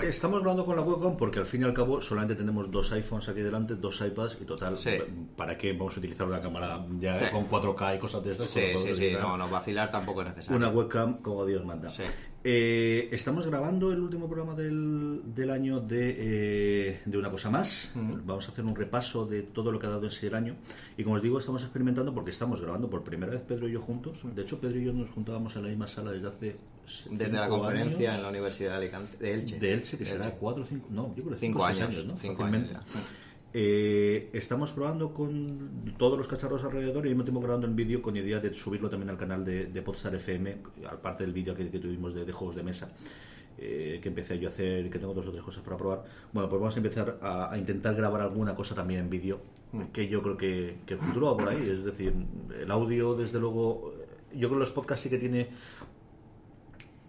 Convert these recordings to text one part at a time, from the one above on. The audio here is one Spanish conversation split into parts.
Estamos grabando con la webcam porque al fin y al cabo solamente tenemos dos iPhones aquí delante, dos iPads y total, Sí. ¿para qué vamos a utilizar una cámara ya Sí. con 4K y cosas de estas? Sí, sí, sí, no, no, vacilar tampoco es necesario. Una webcam como Dios manda. Sí. Eh, estamos grabando el último programa del, del año de, eh, de Una Cosa Más. Vamos a hacer un repaso de todo lo que ha dado en sí el año. Y como os digo, estamos experimentando porque estamos grabando por primera vez Pedro y yo juntos. De hecho, Pedro y yo nos juntábamos en la misma sala desde hace Desde la conferencia años. en la Universidad de Alicante, de Elche. De Elche, que De será Elche. cuatro o cinco, no, yo creo que Cinco cinco seis años, ¿no? cinco años. Eh, estamos probando con todos los cacharros alrededor y al mismo tiempo grabando en vídeo con idea de subirlo también al canal de, de Podstar FM, aparte del vídeo que, que tuvimos de, de juegos de mesa. eh, que empecé yo a hacer, que tengo dos o tres cosas para probar. Bueno, pues vamos a empezar a, a intentar grabar alguna cosa también en vídeo, que yo creo que, que el futuro va por ahí. Es decir, el audio, desde luego, yo creo que los podcasts sí que tiene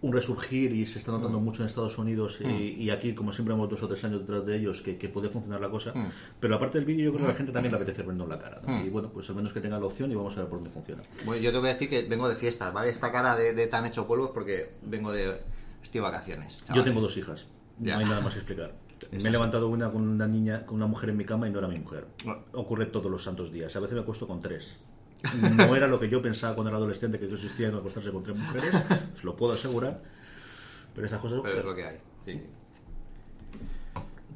un resurgir y se está notando mucho en Estados Unidos y, y aquí, como siempre, hemos dos o tres años detrás de ellos que, que puede funcionar la cosa. Pero aparte del vídeo, yo creo que a la gente también le apetece vernos la cara. ¿no? Y bueno, pues al menos que tenga la opción y vamos a ver por dónde funciona. Bueno, yo tengo que decir que vengo de fiestas, ¿vale? Esta cara de, de tan hecho polvo es porque vengo de... Estoy de vacaciones. Yo chavales. tengo dos hijas, Ya. no hay nada más que explicar. Me he levantado una con una niña, con una mujer en mi cama y no era mi mujer. Ah. Ocurre todos los santos días. A veces me acuesto con tres. No era lo que yo pensaba cuando era adolescente, que yo existía en acostarse con tres mujeres, os lo puedo asegurar. Pero esas cosas Pero es lo que hay. Sí.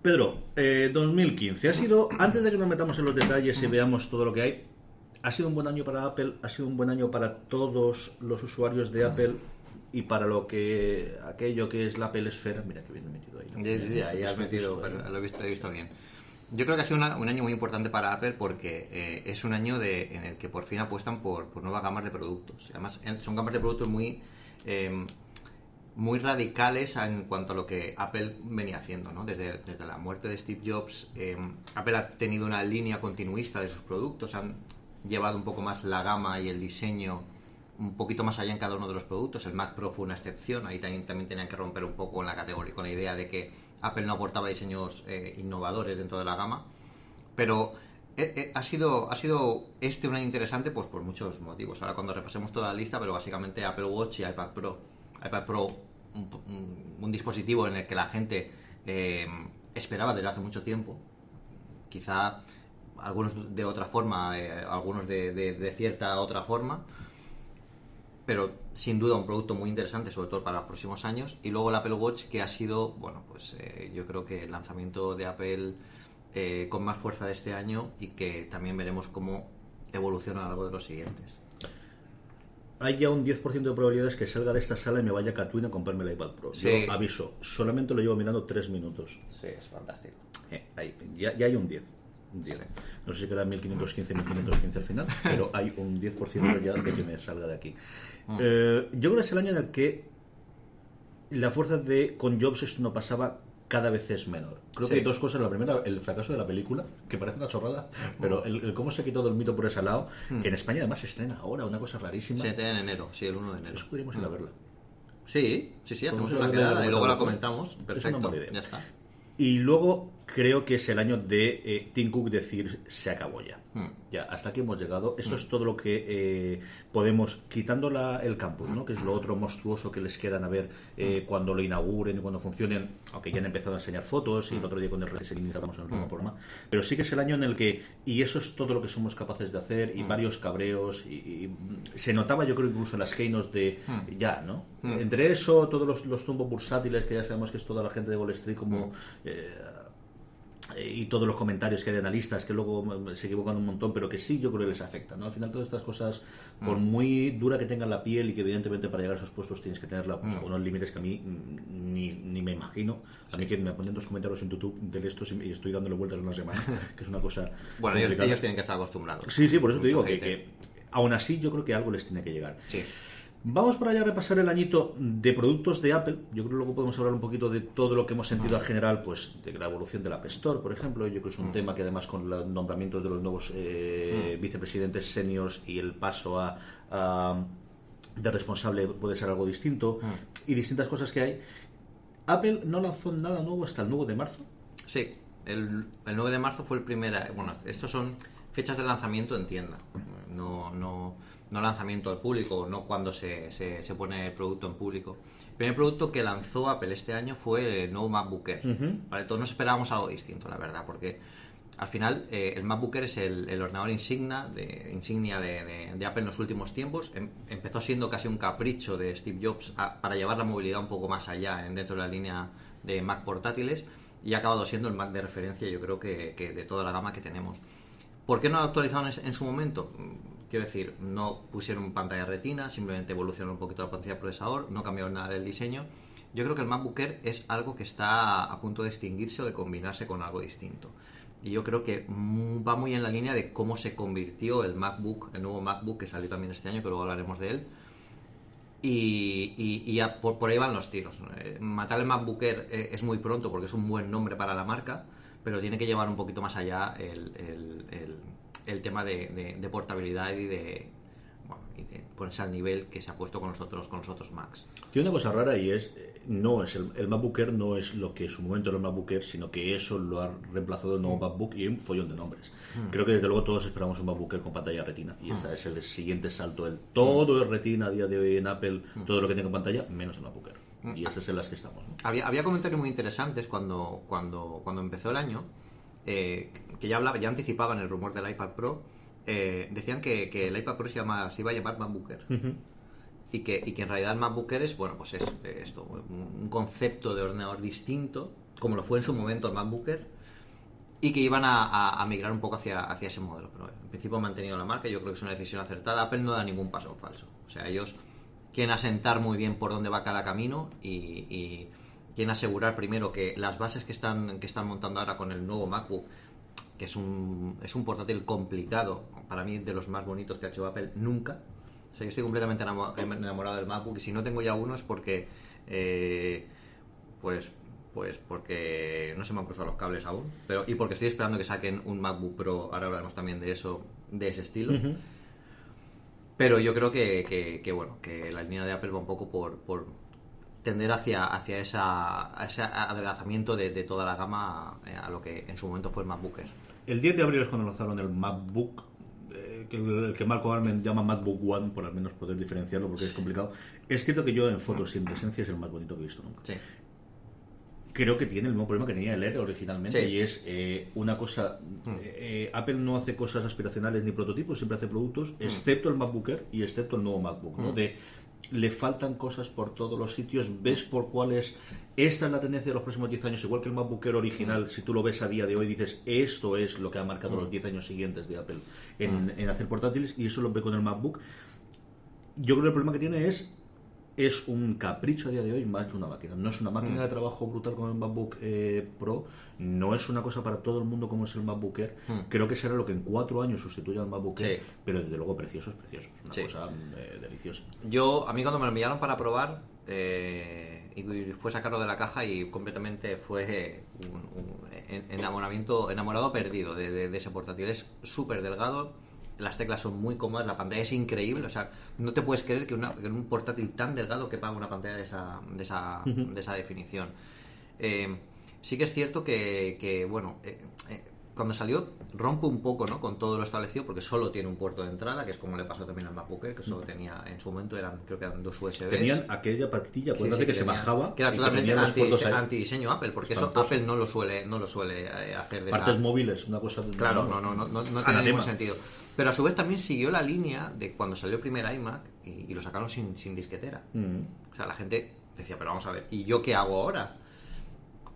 Pedro, eh, 2015 ha sido, antes de que nos metamos en los detalles y veamos todo lo que hay, ha sido un buen año para Apple, ha sido un buen año para todos los usuarios de Apple y para lo que aquello que es la Apple Esfera. Mira que bien metido ahí. ¿no? Sí, sí, ahí has metido, pero lo he visto, he visto bien. Yo creo que ha sido una- un año muy importante para Apple porque eh, es un año de, en el que por fin apuestan por, nuevas gamas de productos. Además, son gamas de productos muy, eh, muy radicales en cuanto a lo que Apple venía haciendo. ¿no? Desde, la muerte de Steve Jobs, eh, Apple ha tenido una línea continuista de sus productos, han llevado un poco más la gama y el diseño un poquito más allá en cada uno de los productos. El Mac Pro fue una excepción, ahí también tenían que romper un poco con la categoría, con la idea de que Apple no aportaba diseños eh, innovadores dentro de la gama. Pero eh, eh, ha, sido, ha sido este un año interesante pues por muchos motivos. Ahora cuando repasemos toda la lista, pero básicamente Apple Watch y iPad Pro. iPad Pro, un, un- dispositivo en el que la gente eh, esperaba desde hace mucho tiempo. Quizá algunos de otra forma, algunos de, de- de cierta otra forma pero sin duda un producto muy interesante, sobre todo para los próximos años. Y luego el Apple Watch, que ha sido, bueno, pues eh, yo creo que el lanzamiento de Apple eh, con más fuerza de este año y que también veremos cómo evoluciona a lo largo de los siguientes. Hay ya un 10% de probabilidades que salga de esta sala y me vaya a Catwin a comprarme el iPad Pro. Sí. Yo aviso, solamente lo llevo mirando tres minutos. Sí, es fantástico. Eh, ahí, ya, ya hay un 10. Un 10. No sé si queda 1515, 1515 al final, pero hay un 10% ya de que me salga de aquí. Eh, yo creo que es el año en el que la fuerza de con Jobs esto no pasaba cada vez es menor. Creo Sí. que hay dos cosas. La primera, el fracaso de la película, que parece una chorrada, pero el, el cómo se quitó del mito por ese lado, que en España además se estrena ahora, una cosa rarísima. Se estrena en enero, sí, el 1 de enero. Eso podríamos ir a verla. Sí, sí, sí, hacemos una quedada y luego la comentamos. Es una Perfecto, idea. ya está. Y luego creo que es el año de eh, Tim Cook decir se acabó ya. Hmm. Ya, hasta aquí hemos llegado. Esto es todo lo que eh, podemos, quitando la, el campus, ¿no? que es lo otro monstruoso que les quedan a ver eh, cuando lo inauguren y cuando funcionen, aunque ya han empezado a enseñar fotos y el otro día con el reset hablamos en el mismo programa. Pero sí que es el año en el que, y eso es todo lo que somos capaces de hacer, y varios cabreos, y, y se notaba yo creo incluso en las keynotes de ya, ¿no? Entre eso, todos los, los tumbos bursátiles, que ya sabemos que es toda la gente de Wall Street como... y todos los comentarios que hay de analistas que luego mm, se equivocan un montón, pero que sí yo creo que les afecta. ¿no? Al final todas estas cosas, por muy dura que tengan la piel y que evidentemente para llegar a esos puestos tienes que tenerla pues, unos límites que a mí mm, ni, ni me imagino. A mí que me ponen dos comentarios en YouTube de estos y estoy dándole vueltas una semana, que es una cosa Bueno, ellos, tienen que estar acostumbrados. Sí, sí, por eso te digo que, que aún así yo creo que algo les tiene que llegar. Sí. Vamos por allá a repasar el añito de productos de Apple. Yo creo que luego podemos hablar un poquito de todo lo que hemos sentido al general, pues de la evolución del App Store, por ejemplo. Yo creo que es un tema que además con los nombramientos de los nuevos eh, vicepresidentes seniors y el paso a, a- de responsable puede ser algo distinto y distintas cosas que hay. Apple no lanzó nada nuevo hasta el 9 de marzo. Sí, el, el 9 de marzo fue el primer... Bueno, estos son fechas de lanzamiento en tienda, no, no, no lanzamiento al público, no cuando se, se, se pone el producto en público. El primer producto que lanzó Apple este año fue el nuevo MacBook Air. Vale, todos nos esperábamos algo distinto, la verdad, porque al final eh, el MacBook Air es el, el ordenador insignia de, insignia de, de- de Apple en los últimos tiempos. Em- empezó siendo casi un capricho de Steve Jobs a- para llevar la movilidad un poco más allá en, dentro de la línea de Mac portátiles y ha acabado siendo el Mac de referencia, yo creo que, que de toda la gama que tenemos. ¿Por qué no lo actualizaron en, su momento? Quiero decir, no pusieron pantalla retina, simplemente evolucionaron un poquito la pantalla de procesador, no cambiaron nada del diseño. Yo creo que el MacBook Air es algo que está a punto de extinguirse o de combinarse con algo distinto. Y yo creo que va muy en la línea de cómo se convirtió el MacBook, el nuevo MacBook que salió también este año, que luego hablaremos de él. Y, por, por ahí van los tiros. Eh, Matar el MacBook Air eh, es muy pronto porque es un buen nombre para la marca, pero tiene que llevar un poquito más allá el, el- el- el tema de, de- de portabilidad y de, bueno, y de ponerse al nivel que se ha puesto con los otros, con los otros Macs. Tiene una cosa rara y es, eh, no es el, el MacBook Air no es lo que en su momento era el MacBook Air, sino que eso lo ha reemplazado el nuevo MacBook y un follón de nombres. Creo que desde luego todos esperamos un MacBook Air con pantalla retina y ese es el siguiente salto. El todo es retina a día de hoy en Apple, todo lo que tenga pantalla, menos el MacBook Air. Y ese es en las que estamos. ¿no? Había, había comentarios muy interesantes cuando, cuando, cuando empezó el año, eh, que ya hablaba, ya anticipaban el rumor del iPad Pro. eh, decían que, que el iPad Pro se, llama, se iba a llamar MacBook Air. y, que, y que en realidad el MacBook Air es, bueno, pues es esto, un un concepto de ordenador distinto, como lo fue en su momento el MacBook Air, y que iban a, a- a migrar un poco hacia, hacia ese modelo. Pero en principio han mantenido la marca, yo creo que es una decisión acertada. Apple no da ningún paso en falso. O sea, ellos quieren asentar muy bien por dónde va cada camino y, y asegurar primero que las bases que están, que están montando ahora con el nuevo MacBook, que es un, es un portátil complicado, para mí de los más bonitos que ha hecho Apple nunca. O sea, yo estoy completamente enamo- enamorado del MacBook y si no tengo ya uno es porque, eh, pues, pues porque no se me han cruzado los cables aún, pero y porque estoy esperando que saquen un MacBook Pro. Ahora hablaremos también de eso, de ese estilo. Pero yo creo que, que- que, bueno, que la línea de Apple va un poco por, por tender hacia, hacia esa, ese adelgazamiento de, de toda la gama eh, a lo que en su momento fue el MacBook Air. El 10 de abril es cuando lanzaron el MacBook, eh, que el, el que Marco Armen llama MacBook One, por al menos poder diferenciarlo porque es complicado. Es cierto que yo en fotos sin presencia es el más bonito que he visto nunca. Sí. Creo que tiene el mismo problema que tenía el Air originalmente Sí. y es eh, una cosa... eh, eh, Apple no hace cosas aspiracionales ni prototipos, siempre hace productos, excepto el MacBook Air y excepto el nuevo MacBook, ¿no? De, le faltan cosas por todos los sitios, ves por cuáles... Esta es la tendencia de los próximos 10 años, igual que el MacBook Air original, si tú lo ves a día de hoy, dices, esto es lo que ha marcado los 10 años siguientes de Apple en, en hacer portátiles y eso lo ve con el MacBook. Yo creo que el problema que tiene es es un capricho a día de hoy más que una máquina. No es una máquina de trabajo brutal como el MacBook eh, Pro, no es una cosa para todo el mundo como es el MacBook Air. Creo que será lo que en cuatro años sustituya al MacBook Air, Sí. pero desde luego precioso es precioso. Es una Sí. cosa eh, deliciosa. Yo, a mí cuando me lo enviaron para probar, eh, y fue sacarlo de la caja y completamente fue un, un en- enamoramiento, enamorado perdido de, de- de ese portátil. Es súper delgado, las teclas son muy cómodas, la pantalla es increíble, o sea, no te puedes creer que, una- que un portátil tan delgado quepa una pantalla de esa, de esa, de esa definición. Eh, Sí que es cierto que, que bueno, eh, eh, cuando salió rompe un poco ¿no? con todo lo establecido porque solo tiene un puerto de entrada, que es como le pasó también al MacBook Air, que solo tenía, en su momento eran, creo que eran dos USB. Tenían aquella patilla, Sí, sí, que, se tenía- bajaba. Que era que totalmente anti, antidiseño Apple, porque eso. Apple no lo suele, no lo suele eh, hacer de esa- Partes móviles, una cosa. de- Claro, no, no, no, no, no tiene ningún sentido. Pero a su vez también siguió la línea de cuando salió el primer iMac y, y lo sacaron sin, sin disquetera. Mm. O sea, la gente decía, pero vamos a ver, ¿y yo qué hago ahora?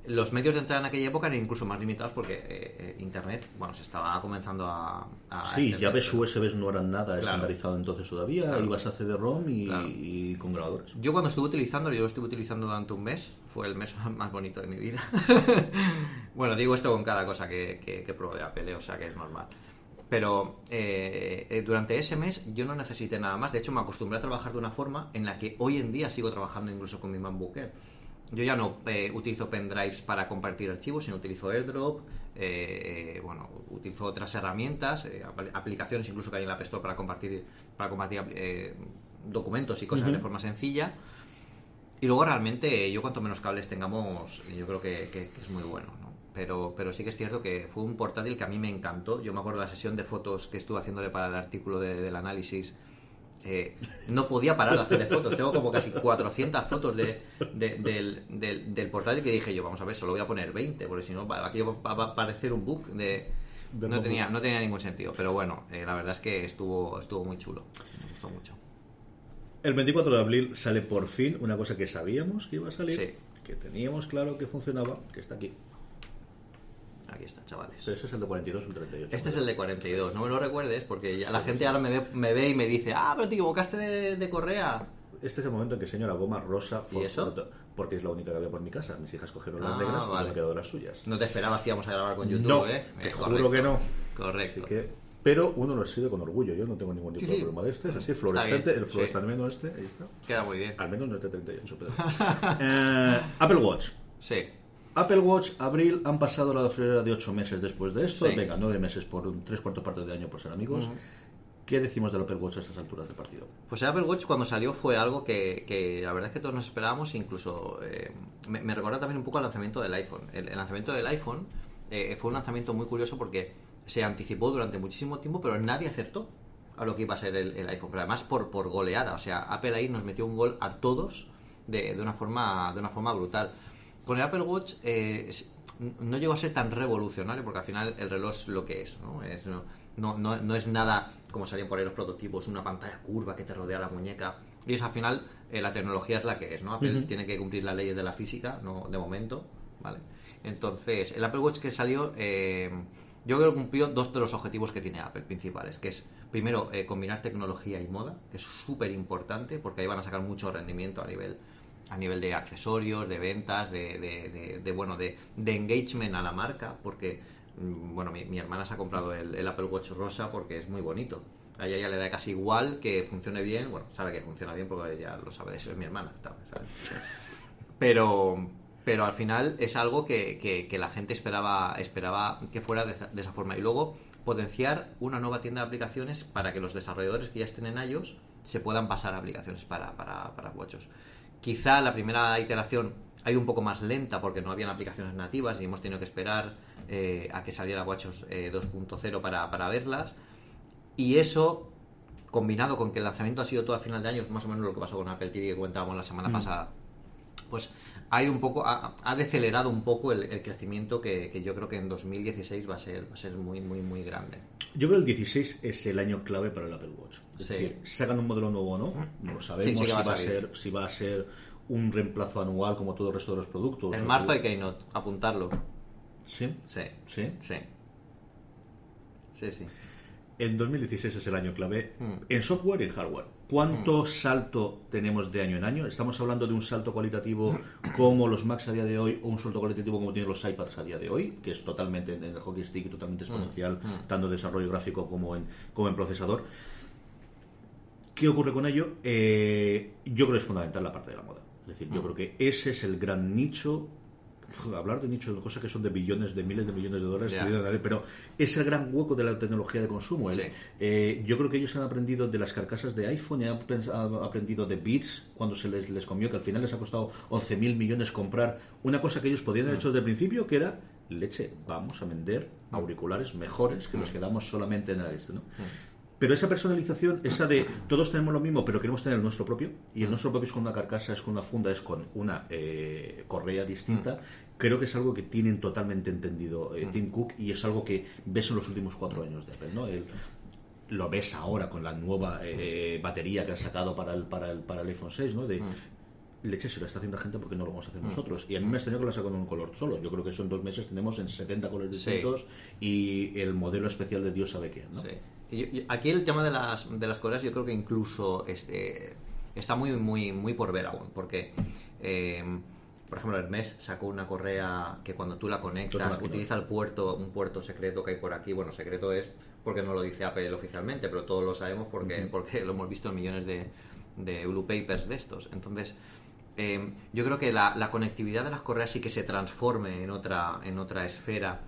Los medios de entrada en aquella época eran incluso más limitados porque eh, eh, Internet, bueno, se estaba comenzando a... a Sí, extender, llaves pero- USBs no eran nada estandarizado entonces todavía. Claro. Ibas a CD-ROM y, Claro. y con grabadores. Yo cuando estuve utilizándolo, yo lo estuve utilizando durante un mes, fue el mes más bonito de mi vida. bueno, digo esto con cada cosa que, que, que pruebo de Apple, ¿eh? o sea que es normal. Pero eh, eh, durante ese mes yo no necesité nada más. De hecho, me acostumbré a trabajar de una forma en la que hoy en día sigo trabajando incluso con mi MacBook Air. Yo ya no eh, utilizo pendrives para compartir archivos, sino utilizo AirDrop, eh, eh, bueno, utilizo otras herramientas, eh, apl- aplicaciones incluso que hay en la App Store para compartir, para compartir eh, documentos y cosas de forma sencilla. Y luego realmente yo cuanto menos cables tengamos, yo creo que, que- que es muy bueno, ¿no? Pero, pero sí que es cierto que fue un portátil que a mí me encantó. Yo me acuerdo de la sesión de fotos que estuve haciéndole para el artículo de- del análisis. Eh, no podía parar de hacerle fotos. Tengo como casi 400 fotos de, de- del, del, del portátil que dije yo, vamos a ver, solo voy a poner 20, porque si no, va- aquello va, a parecer un book de... No tenía, no tenía ningún sentido, pero bueno, eh, la verdad es que estuvo, estuvo muy chulo. Me gustó mucho. El 24 de abril sale por fin una cosa que sabíamos que iba a salir, Sí. que teníamos claro que funcionaba, que está aquí. Aquí está, chavales. Ese es el de 42 o el 38. Este es el de 42, no me lo recuerdes porque ya la gente ahora me ve, me ve y me dice, ah, pero te equivocaste de, de correa. Este es el momento en que enseño la goma rosa ¿Y eso? Porque es la única que había por mi casa. Mis hijas cogieron Ah, las negras y me quedo las suyas. No te esperabas que íbamos a grabar con YouTube, No, ¿eh? te Eh, juro que no. Correcto. Así que, pero uno lo exhibe con orgullo. Yo no tengo ningún tipo Sí, de problema de este. Es así, fluorescente. El fluorescente este, ahí está. Queda muy bien. Al menos no es de 38, pero... Eh, Apple Watch. Sí. Apple Watch, abril, han pasado la friolera de 8 meses después de esto. Sí. Venga, 9 meses por un 3 cuartos partes de año por ser amigos. ¿Qué decimos del Apple Watch a estas alturas de partido? Pues el Apple Watch cuando salió fue algo que, que la verdad es que todos nos esperábamos, incluso eh, me, me recuerda también un poco al lanzamiento del iPhone. El, el lanzamiento del iPhone eh, fue un lanzamiento muy curioso porque se anticipó durante muchísimo tiempo, pero nadie acertó a lo que iba a ser el, el iPhone. Pero además por, por goleada, o sea, Apple ahí nos metió un gol a todos de, de una, forma, de una forma brutal. Con el Apple Watch eh, no llegó a ser tan revolucionario porque al final el reloj es lo que es, ¿no? Es, no, no, no- no es nada como salían por ahí los prototipos, una pantalla curva que te rodea la muñeca. Y eso al final eh, la tecnología es la que es, ¿no? Apple tiene que cumplir las leyes de la física, no de momento, ¿vale? Entonces, el Apple Watch que salió, eh, yo creo que cumplió dos de los objetivos que tiene Apple principales, que es primero eh, combinar tecnología y moda, que es súper importante porque ahí van a sacar mucho rendimiento a nivel a nivel de accesorios, de ventas, de, de- de- de, bueno, de, engagement a la marca, porque mm, bueno, mi, hermana se ha comprado el, Apple Watch rosa porque es muy bonito. A ella le da casi igual que funcione bien, bueno, sabe que funciona bien porque ella lo sabe, eso es mi hermana, pero pero al final es algo que la gente esperaba esperaba que fuera de esa, de esa forma y luego potenciar una nueva tienda de aplicaciones para que los desarrolladores que ya estén en iOS se puedan pasar a aplicaciones para, para, para WatchOS. Quizá la primera iteración ha ido un poco más lenta porque no habían aplicaciones nativas y hemos tenido que esperar eh, a que saliera WatchOS eh, 2.0 para, para verlas y eso combinado con que el lanzamiento ha sido todo a final de año, más o menos lo que pasó con Apple TV que comentábamos la semana pasada, pues ha ido un poco, ha, ha decelerado un poco el, el crecimiento que, que yo creo que en 2016 va a ser, va a ser muy, muy, muy grande. Yo creo que el 16 es el año clave para el Apple Watch. Es Sí. decir, sacan un modelo nuevo o no, no lo sabemos. Sí, sí que si, va a ser, si va a ser un reemplazo anual como todo el resto de los productos. En marzo hay Keynote, apuntarlo. Sí, Sí, sí. sí. Sí, sí. En 2016 es el año clave Mm. en software y en hardware. ¿Cuánto salto tenemos de año en año? ¿Estamos hablando de un salto cualitativo como los Macs a día de hoy o un salto cualitativo como tienen los iPads a día de hoy? Que es totalmente en el hockey stick y totalmente exponencial, tanto en desarrollo gráfico como en, como en procesador. ¿Qué ocurre con ello? Eh, yo creo que es fundamental la parte de la moda. Es decir, yo creo que ese es el gran nicho hablar de nicho de cosas que son de billones, de miles de millones de dólares, pero es el gran hueco de la tecnología de consumo. Eh, yo creo que ellos han aprendido de las carcasas de iPhone, y han aprendido de Beats cuando se les, les comió, que al final les ha costado 11 mil millones comprar una cosa que ellos podían haber hecho desde el principio, que era leche, vamos a vender auriculares mejores que los que damos solamente en el este, ¿no? Pero esa personalización, esa de todos tenemos lo mismo, pero queremos tener el nuestro propio, y el nuestro propio es con una carcasa, es con una funda, es con una eh, correa distinta, creo que es algo que tienen totalmente entendido eh, Tim Cook y es algo que ves en los últimos cuatro años de Apple. ¿no? lo ves ahora con la nueva eh, batería que han sacado para el, para el, para el iPhone 6, ¿no? de leche se lo está haciendo la gente porque no lo vamos a hacer nosotros. Y a mí me ha extrañado que lo sacado en un color solo. Yo creo que eso en dos meses tenemos en 70 colores distintos y el modelo especial de Dios sabe quién. ¿no? Aquí el tema de las, de las correas yo creo que incluso este, está muy, muy, muy por ver aún, porque... Eh, por ejemplo, Hermes sacó una correa que cuando tú la conectas utiliza el puerto, un puerto secreto que hay por aquí. Bueno, secreto es porque no lo dice Apple oficialmente, pero todos lo sabemos porque, porque lo hemos visto en millones de, de blue papers de estos. Entonces, eh, yo creo que la, conectividad de las correas sí que se transforme en otra, en otra esfera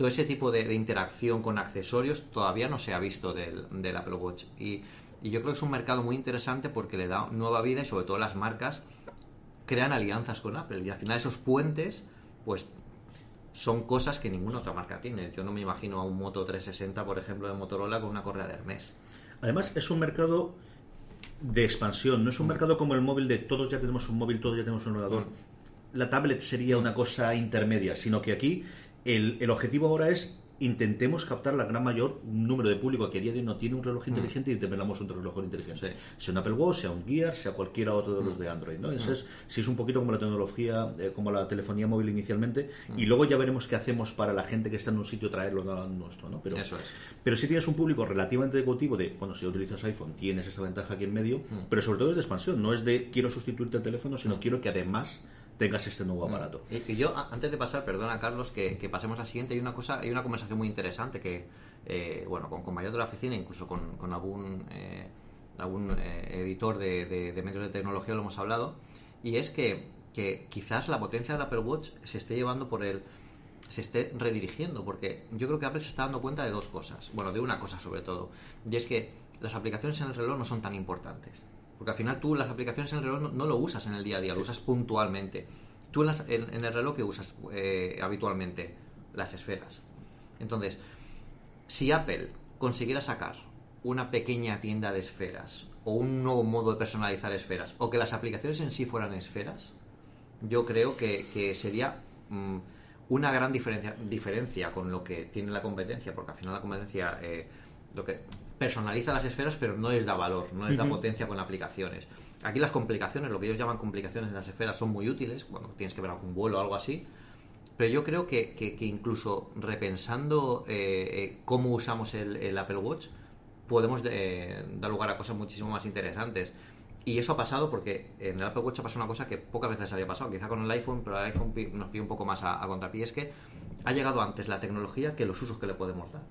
todo ese tipo de, interacción con accesorios todavía no se ha visto del, Apple Watch. Y, yo creo que es un mercado muy interesante porque le da nueva vida y sobre todo las marcas crean alianzas con Apple. Y al final esos puentes, pues son cosas que ninguna otra marca tiene. Yo no me imagino a un Moto 360, por ejemplo, de Motorola con una correa de Hermes. Además, es un mercado de expansión, no es un mercado como el móvil de todos ya tenemos un móvil, todos ya tenemos un ordenador. Mm. La tablet sería una cosa intermedia, sino que aquí el, el objetivo ahora es intentemos captar la gran mayor número de público que a día de hoy no tiene un reloj mm. inteligente y develamos un reloj inteligente. Sea un Apple Watch, sea un Gear, sea cualquiera otro de los mm. de Android. ¿no? Mm. es, si es un poquito como la tecnología, eh, como la telefonía móvil inicialmente, y luego ya veremos qué hacemos para la gente que está en un sitio traerlo a nuestro. ¿no? Pero, Eso es. pero si tienes un público relativamente cautivo de, bueno, si utilizas iPhone, tienes esa ventaja aquí en medio, pero sobre todo es de expansión, no es de quiero sustituirte el teléfono, sino quiero que además tengas este nuevo mm. aparato. Y, yo, antes de pasar, perdona Carlos, que, pasemos al siguiente, hay una cosa, hay una conversación muy interesante que, eh, bueno, con compañeros de la oficina, incluso con, con algún, eh, algún eh, editor de, medios de tecnología lo hemos hablado, y es que, que quizás la potencia del Apple Watch se esté llevando por el se esté redirigiendo, porque yo creo que Apple se está dando cuenta de dos cosas, bueno, de una cosa sobre todo, y es que las aplicaciones en el reloj no son tan importantes. Porque al final tú las aplicaciones en el reloj no, lo usas en el día a día, lo usas puntualmente. Tú en, el reloj que usas eh, habitualmente las esferas. Entonces, si Apple consiguiera sacar una pequeña tienda de esferas o un nuevo modo de personalizar esferas o que las aplicaciones en sí fueran esferas, yo creo que, sería mm, una gran diferencia, diferencia con lo que tiene la competencia, porque al final la competencia eh, lo que personaliza las esferas, pero no les da valor, no les da potencia con aplicaciones. Aquí las complicaciones, lo que ellos llaman complicaciones en las esferas, son muy útiles, cuando tienes que ver algún vuelo o algo así. Pero yo creo que, que, incluso repensando eh, eh, cómo usamos el, Apple Watch, podemos eh, dar lugar a cosas muchísimo más interesantes. Y eso ha pasado porque en el Apple Watch ha pasado una cosa que pocas veces había pasado, quizá con el iPhone, pero el iPhone nos pide un poco más a, a contrapié, es que ha llegado antes la tecnología que los usos que le podemos dar.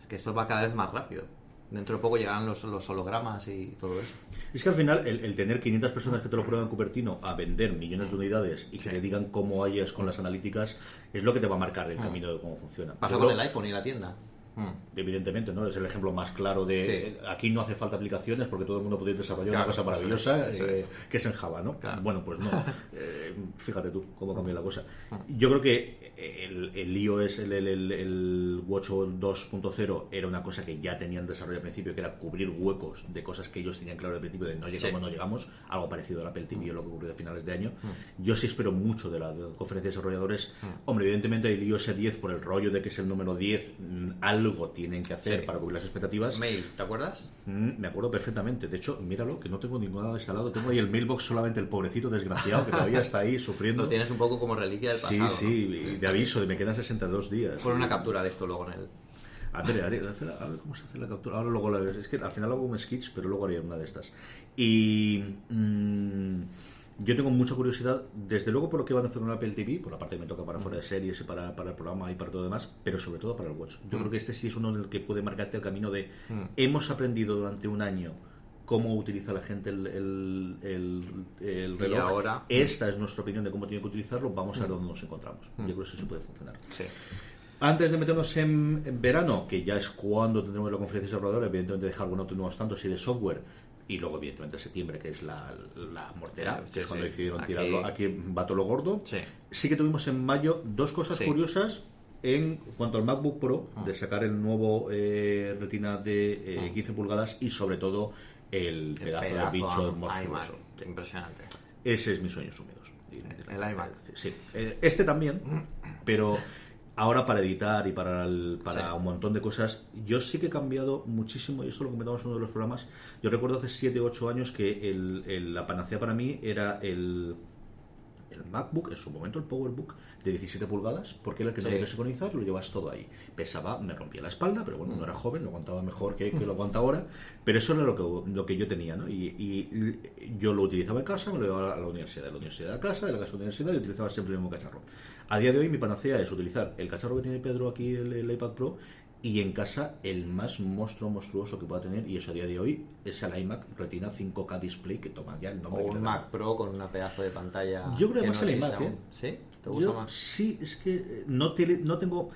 Es que esto va cada vez más rápido dentro de poco llegarán los, los hologramas y todo eso. Es que al final el, tener 500 personas que te lo prueban en Cupertino a vender millones de unidades y que le digan cómo hayas con las analíticas es lo que te va a marcar el mm. camino de cómo funciona. Pasó con el iPhone y la tienda. Mm. Evidentemente, ¿no? Es el ejemplo más claro de aquí no hace falta aplicaciones porque todo el mundo puede desarrollar una cosa maravillosa eh, que es en Java, ¿no? Bueno, pues no. Eh, fíjate tú cómo cambió la cosa. Mm. Yo creo que el, el iOS, el, el, el Watch 2.0 era una cosa que ya tenían desarrollo al principio, que era cubrir huecos de cosas que ellos tenían claro al principio de no llegamos, no llegamos, algo parecido al Apple TV, lo que ocurrió a finales de año. Mm. Yo sí espero mucho de la conferencia de desarrolladores. Hombre, evidentemente el iOS 10 por el rollo de que es el número 10, algo tienen que hacer para cubrir las expectativas. Mail, ¿te acuerdas? Mm, me acuerdo perfectamente. De hecho, míralo, que no tengo ningún instalado. Tengo ahí el mailbox solamente el pobrecito desgraciado que todavía está ahí sufriendo. Lo tienes un poco como reliquia del pasado. Sí, sí, de aviso, de me quedan 62 días. Pon una captura de esto luego en el... A ver, a ver, cómo se hace la captura. Ahora luego la. Es que al final hago un sketch, pero luego haría una de estas. Y. Mmm, yo tengo mucha curiosidad, desde luego por lo que van a hacer con Apple TV, por la parte que me toca para fuera de series y para, para el programa y para todo lo demás, pero sobre todo para el Watch. Yo mm. creo que este sí es uno en el que puede marcarte el camino de mm. hemos aprendido durante un año cómo utiliza la gente el, el, el, el Y reloj. ahora- Esta es nuestra opinión de cómo tiene que utilizarlo. Vamos a ver dónde nos encontramos. Yo creo que eso sí puede funcionar. Sí. Antes de meternos en, en verano, que ya es cuando tendremos la conferencia de desarrolladores, evidentemente dejar algunos nuevos tantos y de software, y luego evidentemente septiembre, que es la, la mortera, Sí, que es cuando sí. decidieron Aquí- tirarlo, aquí va todo lo gordo. Sí. que tuvimos en mayo dos cosas curiosas en cuanto al MacBook Pro, de sacar el nuevo eh, Retina de eh, 15 pulgadas y sobre todo el, El pedazo, pedazo de bicho monstruoso. Impresionante. Ese es mis sueños húmedos. El iMac. Sí. Eh, Este también, pero ahora para editar y para, el- para Sí. un montón de cosas, yo sí que he cambiado muchísimo, y esto lo comentamos en uno de los programas. Yo recuerdo hace 7 o 8 años que el- el- la panacea para mí era el, el MacBook, en su momento el PowerBook de 17 pulgadas, porque era el que Sí. había que sincronizar, lo llevas todo ahí. Pesaba, me rompía la espalda, pero bueno, no era joven, lo aguantaba mejor que, que lo aguanta ahora, pero eso era lo que, lo que yo tenía, ¿no? Y, y yo lo utilizaba en casa, me lo llevaba a la universidad, de la universidad a casa, de la casa a la universidad, y utilizaba siempre el mismo cacharro. A día de hoy mi panacea es utilizar el cacharro que tiene Pedro aquí, el, el iPad Pro, y en casa el más monstruo monstruoso que pueda tener, y eso a día de hoy es el iMac Retina 5K Display, que toma ya el O nombre que un. Mac Pro con una pedazo de pantalla. Yo creo que que más no el iMac, ¿eh? ¿Sí? ¿Te gusta Yo, más? Sí, es que eh, no, no tengo...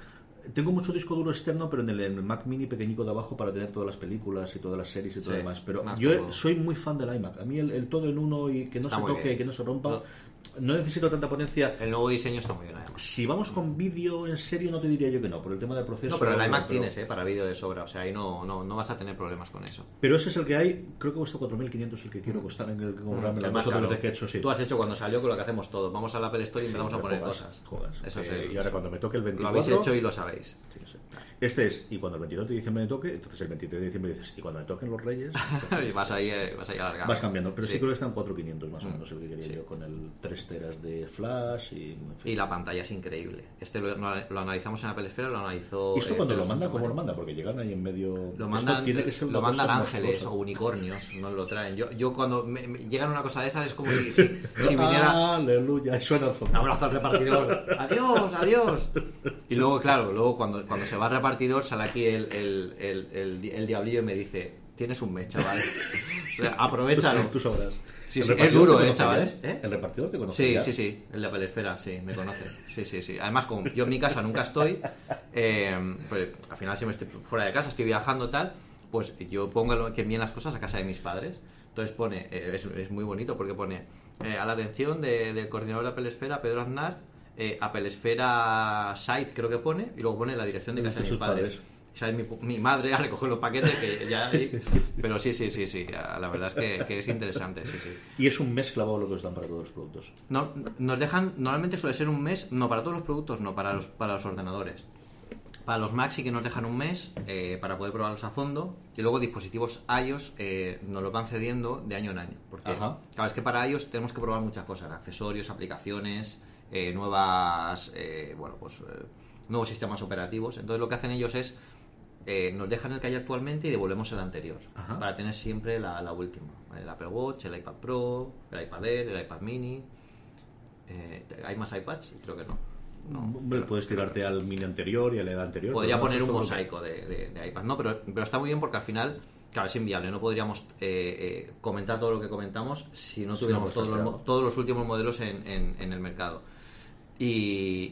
Tengo mucho disco duro externo, pero en el, en el Mac Mini pequeñico de abajo para tener todas las películas y todas las series y todo Sí, lo demás. Pero yo soy muy fan del iMac. A mí el, el todo en uno y que no Está se toque, bien. que no se rompa, No. necesito tanta potencia. El nuevo diseño está muy bien, además. Si vamos con vídeo en serio, no te diría yo que no, por el tema del proceso. No, pero el iMac pero- tienes, ¿eh? Para vídeo de sobra. O sea, ahí no, no, no vas a tener problemas con eso. Pero ese es el que hay, creo que cuesta 4.500 el que quiero costar en el que comprarme El las que he hecho, sí. Tú has hecho cuando salió con lo que hacemos todos. Vamos a la Apple Store y empezamos a poner jodas, cosas. jodas. Eso es el- y ahora cuando me toque el Lo 24... habéis hecho y lo sabéis. Sí, sí. Este es, y cuando el 22 de diciembre me toque, entonces el 23 de diciembre dices, y cuando me toquen los Reyes, y vas ahí, eh, vas ahí alargando. vas cambiando. Pero sí, Sí. creo que están 4.500 más o Mm. menos el que quería Sí. yo, con el 3 teras de flash y... en fin. Y la pantalla es increíble. Este lo, lo analizamos en Apple Esfera, lo analizó. ¿Y esto eh, cuando lo manda, Santamaría. cómo lo manda? Porque llegan ahí en medio... Lo Esto mandan, tiene que ser lo mandan ángeles o unicornios, nos lo traen. Yo, yo cuando me, me llegan una cosa de esas es como si, si, si viniera Aleluya, suena un fondo. abrazo al repartidor. Adiós, adiós. Y luego, claro, luego cuando, cuando se va al repartidor sale aquí el, el, el, el, el diablillo y me dice, tienes un mes, chaval. O sea, aprovechalo. Tú sabrás. Sí, ¿El sí, es duro, ¿eh, chavales? ¿Eh? ¿El repartidor te conoce Sí, ya? sí, sí, el de Apple Esfera, sí, me conoce. Sí, sí, sí. Además, como yo en mi casa nunca estoy, eh, pues, al final siempre estoy fuera de casa, estoy viajando tal, pues yo pongo que envíen las cosas a casa de mis padres. Entonces pone, eh, es, es muy bonito porque pone eh, a la atención de- del coordinador de Apple Esfera, Pedro Aznar, eh, Apple Esfera Site creo que pone, y luego pone la dirección de casa de mis padres. sale mi, mi madre a recoger los paquetes que ya pero sí sí sí sí la verdad es que, que es interesante sí sí Y es un mes clavado lo que os dan para todos los productos. no, nos dejan, normalmente suele ser un mes, no para todos los productos, no para los, para los ordenadores. Para los Mac sí que nos dejan un mes eh, para poder probarlos a fondo y luego dispositivos iOS eh, nos los van cediendo de año en año. Porque, Ajá. claro, es que para iOS tenemos que probar muchas cosas, accesorios, aplicaciones, eh, nuevas, eh, bueno, pues eh, nuevos sistemas operativos. Entonces lo que hacen ellos es eh, nos dejan el que hay actualmente y devolvemos el anterior Ajá. para tener siempre la, la última. El Apple Watch, el iPad Pro, el iPad Air, el iPad Mini. Eh, ¿Hay más iPads? Creo que no. No, Hombre, puedes tirarte al mini anterior y a la edad anterior. Podría pero poner un mosaico de, de, de iPad, ¿no? Pero, pero está muy bien porque al final, claro, es inviable. No podríamos eh, eh, comentar todo lo que comentamos si no tuviéramos no, todos, los, todos los últimos modelos en, en- en el mercado. Y,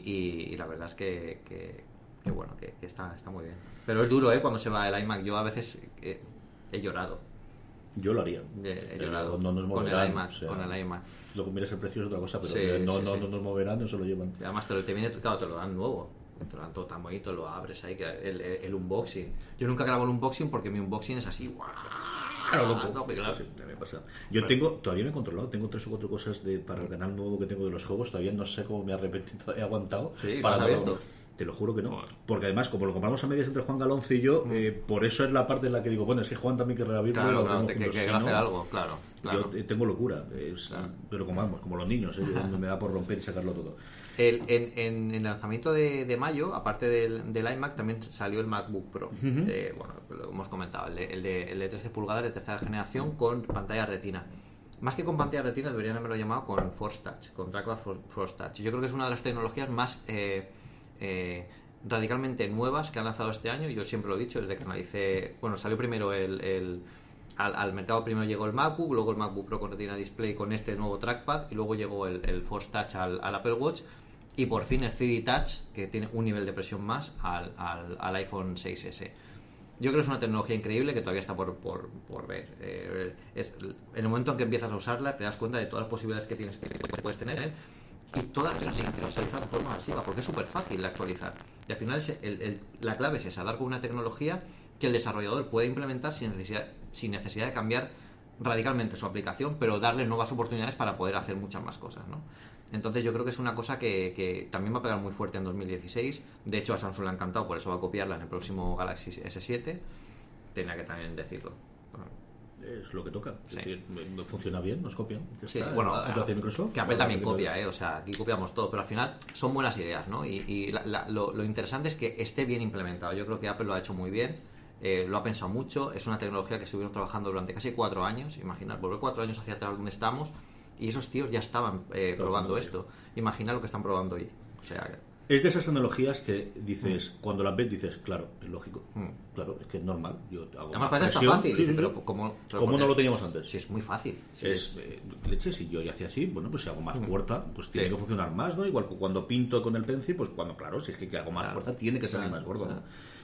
y- y la verdad es que, que- que bueno, que, que está, está muy bien. Pero es duro, ¿eh? Cuando se va el iMac. Yo a veces eh, he llorado. Yo lo haría. He, llorado no nos con el iMac. o sea, con el iMac. Luego miras el precio es otra cosa, pero Sí, que no, sí, no, sí. no nos moverán, no se lo llevan. Y Además, te, lo- te viene, claro, te lo dan nuevo. Te lo dan todo tan bonito, lo abres ahí, que el, el- el unboxing. Yo nunca grabo el unboxing porque mi unboxing es así. ¡guau! Claro, loco. No, pero claro. Sí, sí, me pasa. Yo tengo, todavía no he controlado, tengo tres o cuatro cosas de, para el canal nuevo que tengo de los juegos, todavía no sé cómo me he arrepentido, he aguantado. Sí, ¿lo para no-? Te lo juro que no. Joder. Porque además, como lo compramos a medias entre Juan Galonce y yo, eh, por eso es la parte en la que digo, bueno, es que Juan también querrá abrirlo. Claro, claro, que, que hacer algo, claro. claro. Yo tengo locura, es- Claro. pero como vamos, como los niños, ¿eh? Me da por romper y sacarlo todo. El- en, en el lanzamiento de, de mayo, aparte del, del iMac, también salió el MacBook Pro. Eh, bueno, lo hemos comentado, el de, el, de, el de 13 pulgadas de tercera generación con pantalla retina. Más que con pantalla retina, deberían haberlo llamado con Force Touch, con Trackpad For- Force Touch. Yo creo que es una de las tecnologías más eh, eh, radicalmente nuevas que han lanzado este año. Yo siempre lo he dicho, desde que analicé. Bueno, salió primero el, al, al mercado primero llegó el MacBook, luego el MacBook Pro con Retina Display con este nuevo trackpad y luego llegó el, Force Touch al, Apple Watch y por fin el 3D Touch que tiene un nivel de presión más al, al- iPhone 6S. Yo creo que es una tecnología increíble que todavía está por, por, por ver. Eh, en el momento en que empiezas a usarla te das cuenta de todas las posibilidades que tienes que puedes tener y todas las actualizar de forma masiva porque es súper fácil de actualizar. Y al final la clave es esa, dar con una tecnología que el desarrollador puede implementar sin necesidad, sin necesidad de cambiar radicalmente su aplicación, pero darle nuevas oportunidades para poder hacer muchas más cosas, ¿no? Entonces yo creo que es una cosa que, que también va a pegar muy fuerte en 2016. De hecho a Samsung le ha encantado, por eso va a copiarla en el próximo Galaxy S7. Tenía que también decirlo. Es lo que toca. Sí. Es decir, funciona bien, nos copian. Sí, sí, bueno, hace Microsoft. que Apple también copia, ¿eh? O sea, aquí copiamos todo, pero al final son buenas ideas, ¿no? Y, y la- la- lo, lo interesante es que esté bien implementado. Yo creo que Apple lo ha hecho muy bien, eh, lo ha pensado mucho, es una tecnología que estuvieron trabajando durante casi cuatro años, imaginar, volver cuatro años hacia atrás donde estamos, y esos tíos ya estaban eh, probando esto. Imagina lo que están probando hoy. O sea, Es de esas analogías que dices, cuando las ves dices, claro, es lógico. Claro, es que es normal. Yo hago además más parece presión. fácil, Sí, dice, sí, pero sí. ¿cómo, ¿Cómo no lo teníamos antes? Sí, es muy fácil. Sí, es eh, leche, si yo ya hacía así, bueno, pues si hago más fuerza, pues tiene que funcionar más, ¿no? Igual que cuando pinto con el pencil, pues cuando, claro, si es que hago más Claro. fuerza, tiene que salir Claro, más gordo, ¿no? claro.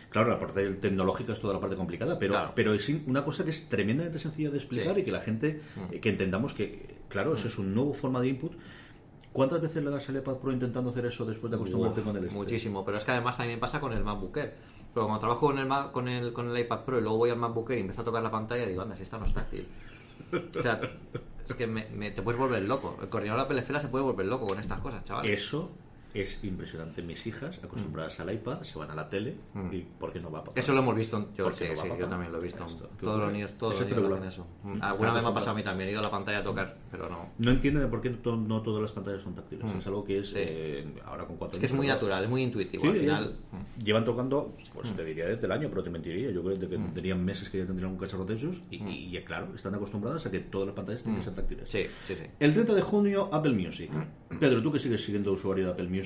Claro, la parte tecnológica es toda la parte complicada, pero, Claro. pero es una cosa que es tremendamente sencilla de explicar Sí. y que la gente, eh, que entendamos que, claro, eso es una nueva forma de input. ¿Cuántas veces le das al iPad Pro intentando hacer eso después de acostumbrarte Uf, con el este? Muchísimo, pero es que además también pasa con el MacBook Air. Pero cuando trabajo con el, con el, con el iPad Pro y luego voy al MacBook Air y empiezo a tocar la pantalla, digo, anda, si esta no es táctil. O sea, es que me, me- te puedes volver loco. El coordinador de la PLFela se puede volver loco con estas cosas, chaval. Eso es impresionante. Mis hijas, acostumbradas al iPad, se van a la tele y ¿por qué no va papá? Mm. Eso lo hemos visto, yo ¿Por qué sí, no sí, yo también lo he visto. Esto, ¿qué Todos los niños, todos los niños hacen eso. Mm. Alguna vez me ha pasado a mí también, he ido a la pantalla a tocar, pero no. No entienden de por qué to- no todas las pantallas son táctiles. Es algo que es Sí. eh, ahora con cuatro Es que es muy pero- natural, es muy intuitivo. Al final, ya- llevan tocando, pues te diría desde el año, pero te mentiría. Yo creo que tendrían meses que ya tendrían un cacharro de esos y, y, y, claro, están acostumbradas a que todas las pantallas tienen que ser táctiles. sí, sí, sí. El 30 de junio, Apple Music. Pedro, tú que sigues siendo usuario de Apple Music,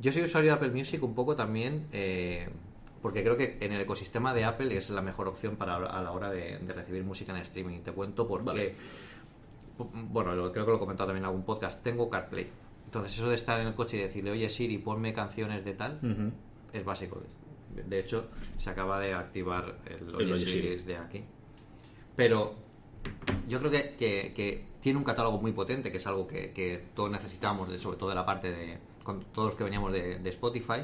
Yo soy usuario de Apple Music un poco también eh, porque creo que en el ecosistema de Apple es la mejor opción para a la hora de, de recibir música en streaming. Te cuento porque, Vale. bueno, lo- creo que lo he comentado también en algún podcast, tengo CarPlay. Entonces eso de estar en el coche y decirle, oye Siri, ponme canciones de tal, es básico. De hecho, se acaba de activar el El Oye Siri de aquí. Pero yo creo que, que- que tiene un catálogo muy potente, que es algo que, que todos necesitamos, sobre todo de la parte de con todos los que veníamos de, de Spotify.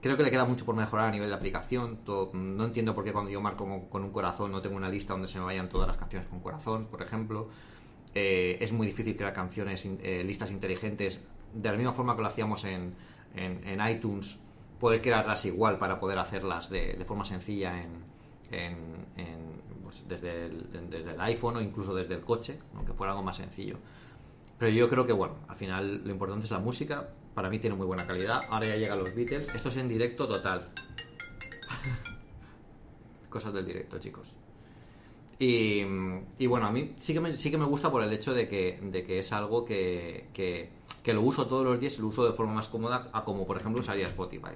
Creo que le queda mucho por mejorar a nivel de aplicación. to- no entiendo por qué cuando yo marco con, con un corazón no tengo una lista donde se me vayan todas las canciones con corazón, por ejemplo. Eh, es muy difícil crear canciones, eh, listas inteligentes, de la misma forma que lo hacíamos en, en- en iTunes, poder crearlas igual para poder hacerlas de, de forma sencilla en, pues, desde, el, desde el iPhone o incluso desde el coche, aunque fuera algo más sencillo. Pero yo creo que, bueno, al final lo importante es la música. Para mí tiene muy buena calidad. Ahora ya llegan los Beatles. Esto es en directo total. Cosas del directo, chicos. Y, y bueno, a mí sí que, me, sí que me gusta por el hecho de que, de que es algo que, que, que lo uso todos los días y lo uso de forma más cómoda a como, por ejemplo, usaría Spotify.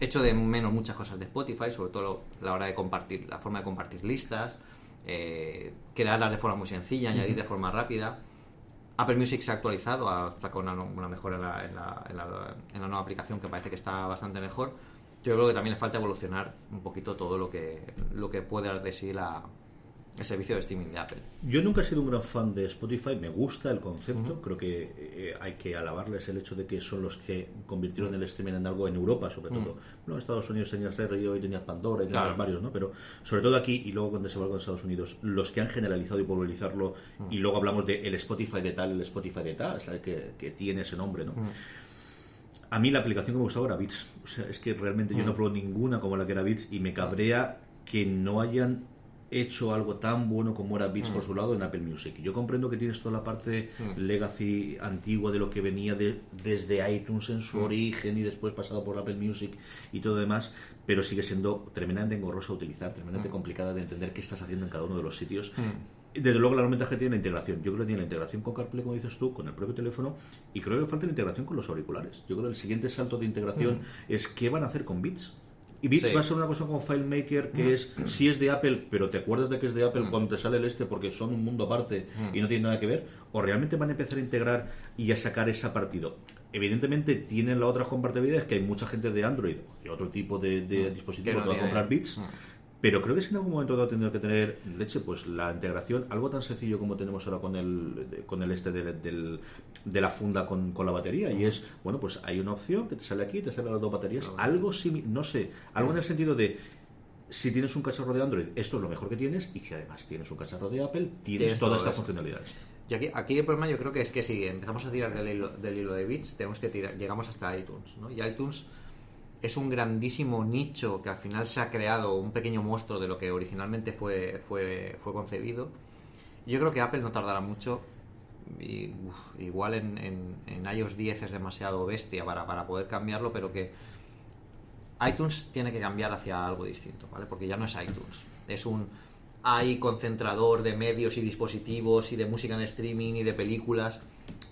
Echo de menos muchas cosas de Spotify, sobre todo la hora de compartir, la forma de compartir listas, eh, crearlas de forma muy sencilla, añadir de forma rápida. Apple Music se ha actualizado, ha sacado una, una mejora en la, en, la, en, la, en la nueva aplicación que parece que está bastante mejor. Yo creo que también le falta evolucionar un poquito todo lo que, lo que puede dar de sí la, el servicio de streaming de Apple. Yo nunca he sido un gran fan de Spotify, me gusta el concepto, creo que eh, hay que alabarles el hecho de que son los que convirtieron el streaming en algo en Europa, sobre todo. Bueno, en Estados Unidos tenías Radio y tenías Pandora y tenías Claro. varios, ¿no? Pero sobre todo aquí y luego cuando se va con Estados Unidos, los que han generalizado y popularizarlo, y luego hablamos de el Spotify de tal, el Spotify de tal, ¿sabes? Que, que tiene ese nombre, ¿no? A mí la aplicación que me gustaba era Beats. O sea, es que realmente yo no probé ninguna como la que era Beats y me cabrea que no hayan hecho algo tan bueno como era Mm. Beats por su lado en Apple Music. Yo comprendo que tienes toda la parte legacy antigua de lo que venía de, desde iTunes en Mm. su origen y después pasado por Apple Music y todo demás, pero sigue siendo tremendamente engorrosa a utilizar, Mm. tremendamente complicada de entender qué estás haciendo en cada uno de los sitios. Desde luego la gran ventaja tiene la integración. Yo creo que tiene la integración con CarPlay, como dices tú, con el propio teléfono, y creo que le falta la integración con los auriculares. Yo creo que el siguiente salto de integración es qué van a hacer con Beats. Y Beats Sí. va a ser una cosa como FileMaker que es, si es de Apple, pero te acuerdas de que es de Apple cuando te sale el este porque son un mundo aparte y no tienen nada que ver, o realmente van a empezar a integrar y a sacar ese partido. Evidentemente tienen la otra compatibilidad, es que hay mucha gente de Android y otro tipo de, de dispositivo Que que, no va a comprar Beats. Pero creo que si en algún momento va a tener que tener leche, pues la integración, algo tan sencillo como tenemos ahora con el con el este del- del- de la funda con, con la batería. Y es, bueno, pues hay una opción que te sale aquí, te sale las dos baterías. Algo similar, no sé, algo en el sentido de si tienes un cacharro de Android, esto es lo mejor que tienes. Y si además tienes un cacharro de Apple, tienes, Tienes todas estas funcionalidades. Y aquí, aquí el problema yo creo que es que si empezamos a tirar del hilo, del hilo de bits, tenemos que tirar, llegamos hasta iTunes, ¿no? Y iTunes es un grandísimo nicho que al final se ha creado un pequeño monstruo de lo que originalmente fue, fue, fue concebido. Yo creo que Apple no tardará mucho. Y, igual en, en, en iOS 10 es demasiado bestia para, para poder cambiarlo, pero que iTunes tiene que cambiar hacia algo distinto, ¿vale? Porque ya no es iTunes. Es un hay concentrador de medios y dispositivos y de música en streaming y de películas.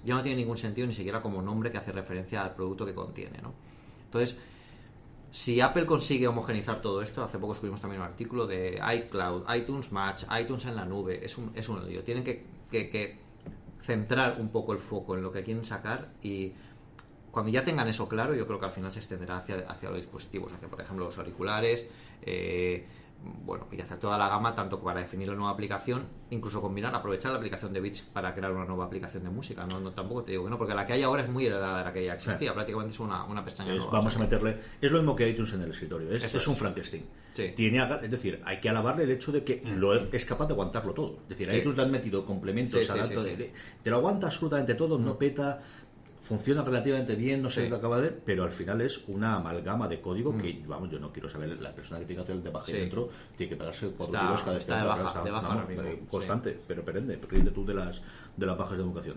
Ya no tiene ningún sentido ni siquiera como nombre que hace referencia al producto que contiene, ¿no? Entonces, si Apple consigue homogenizar todo esto, hace poco subimos también un artículo de iCloud, iTunes Match, iTunes en la nube, es un, es un lío. Tienen que, que- que centrar un poco el foco en lo que quieren sacar y cuando ya tengan eso claro, yo creo que al final se extenderá hacia, hacia los dispositivos, hacia por ejemplo los auriculares, eh, bueno, y hacer toda la gama, tanto para definir la nueva aplicación, incluso combinar, aprovechar la aplicación de Beats para crear una nueva aplicación de música. No, no tampoco te digo que no, porque la que hay ahora es muy heredada de la que ya existía, prácticamente es una, una pestaña Es- nueva. vamos o sea a meterle. Es lo mismo que iTunes en el escritorio. Es, es un. Frankenstein. Sí. Tiene, es decir, hay que alabarle el hecho de que lo es, capaz de aguantarlo todo. Es decir, a Sí. iTunes le han metido complementos, Sí, sí, sí. de- te lo aguanta absolutamente todo, no peta. Funciona relativamente bien, no sé Sí. lo que acaba de, pero al final es una amalgama de código que, vamos, yo no quiero saber, la persona que tiene que hacer el de baja y Sí. dentro tiene que pagarse Está- kilos cada está de baja- de baja vamos, ahora mismo, sí. constante, pero perenne, ríete tú de las, de las bajas de educación.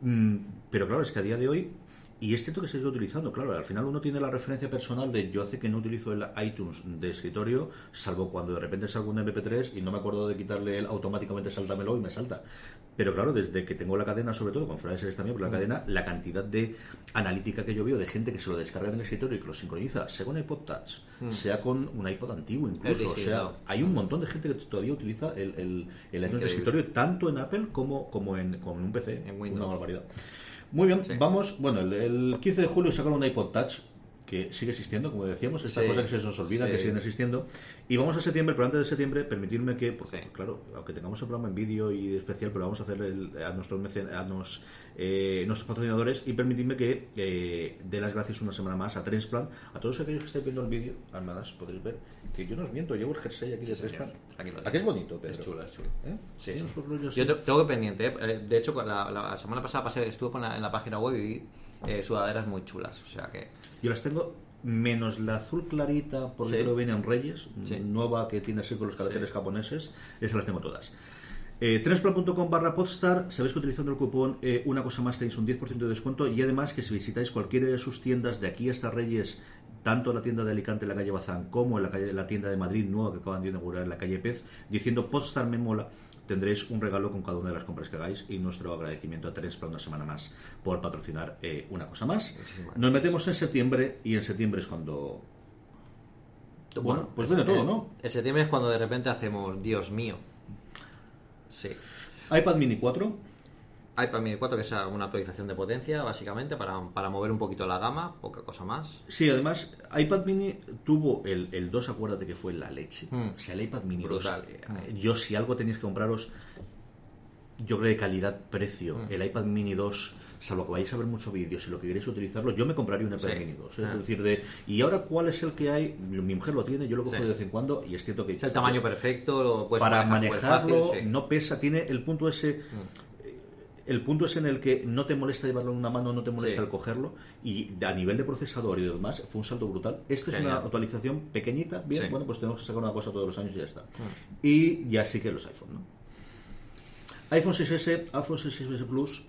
Mm, pero claro, es que a día de hoy y es cierto que se sigue utilizando, claro, al final uno tiene la referencia personal de yo hace que no utilizo el iTunes de escritorio, salvo cuando de repente salgo un MP3 y no me acuerdo de quitarle el automáticamente sáltamelo y me salta. Pero claro, desde que tengo la cadena, sobre todo con series también, por la cadena, la cantidad de analítica que yo veo de gente que se lo descarga en el escritorio y que lo sincroniza, sea con iPod Touch, sea con un iPod antiguo incluso, o sea, hay un montón de gente que todavía utiliza el, el, el iTunes de escritorio, tanto en Apple como, como, en, como en un PC. En Windows. Una barbaridad. Muy bien, Sí. vamos. Bueno, el, el 15 de julio sacaron un iPod Touch que sigue existiendo, como decíamos, esta Sí. cosa que se nos olvida, Sí. que siguen existiendo. Y vamos a septiembre, pero antes de septiembre, permitirme que, porque, Sí. claro, aunque tengamos el programa en vídeo y especial, pero vamos a hacer el- a nuestros a nos- eh, nuestros patrocinadores y permitidme que eh, dé las gracias una semana más a Transplant, a todos aquellos que estéis viendo el vídeo, además podréis ver que yo no os miento, llevo el jersey aquí de. Transplant. Aquí lo ¿A qué es bonito, Pedro? Es chulo, es chulo. ¿Eh? Sí, rollos Yo tengo que pendiente, ¿eh? Eh, de hecho, la, la semana pasada pasé, estuve con la- en la página web y vi eh, sudaderas muy chulas, o sea que... Yo las tengo menos la azul clarita, porque Sí. creo que viene en Reyes, Sí. nueva que tiene así con los caracteres Sí. japoneses, esas las tengo todas. Eh, barra podstar, sabéis que utilizando el cupón eh, una cosa más tenéis un 10% de descuento y además que si visitáis cualquiera de sus tiendas de aquí hasta Reyes, tanto la tienda de Alicante en la calle Bazán como en la, calle, la tienda de Madrid nueva que acaban de inaugurar en la calle Pez, diciendo Podstar me mola, tendréis un regalo con cada una de las compras que hagáis y nuestro agradecimiento a Transplant una semana más por patrocinar eh, una cosa más. Muchísimas Nos metemos en septiembre y en septiembre es cuando... Bueno, pues viene en- todo, ¿no? En septiembre es cuando de repente hacemos, Dios mío. Sí. iPad Mini 4, iPad mini 4, que es una actualización de potencia, básicamente, para, para mover un poquito la gama, poca cosa más. Sí, además, iPad Mini tuvo el, el 2, acuérdate que fue la leche. Mm. O sea, el iPad Mini Brutal. 2. eh, Yo, si algo tenéis que compraros, yo creo de calidad-precio, Mm. el iPad Mini 2, salvo que vayáis a ver muchos vídeos y lo que queréis utilizarlo, yo me compraría un iPad Sí. Mini 2. Es Ah. decir, de, ¿y ahora cuál es el que hay? Mi mujer lo tiene, yo lo cojo Sí. de vez en cuando y es cierto que. Es el tamaño perfecto, lo puedes para manejarlo, fácil, sí. No pesa, tiene el punto ese. eh, El punto es en el que no te molesta llevarlo en una mano, no te molesta Sí. el cogerlo. Y a nivel de procesador y demás, fue un salto brutal. Esta es una actualización pequeñita, bien, Sí. Mm. bueno, pues tenemos que sacar una cosa todos los años y ya está. Y ya sí que los iPhone, ¿no? iPhone 6S, iPhone 6S Plus,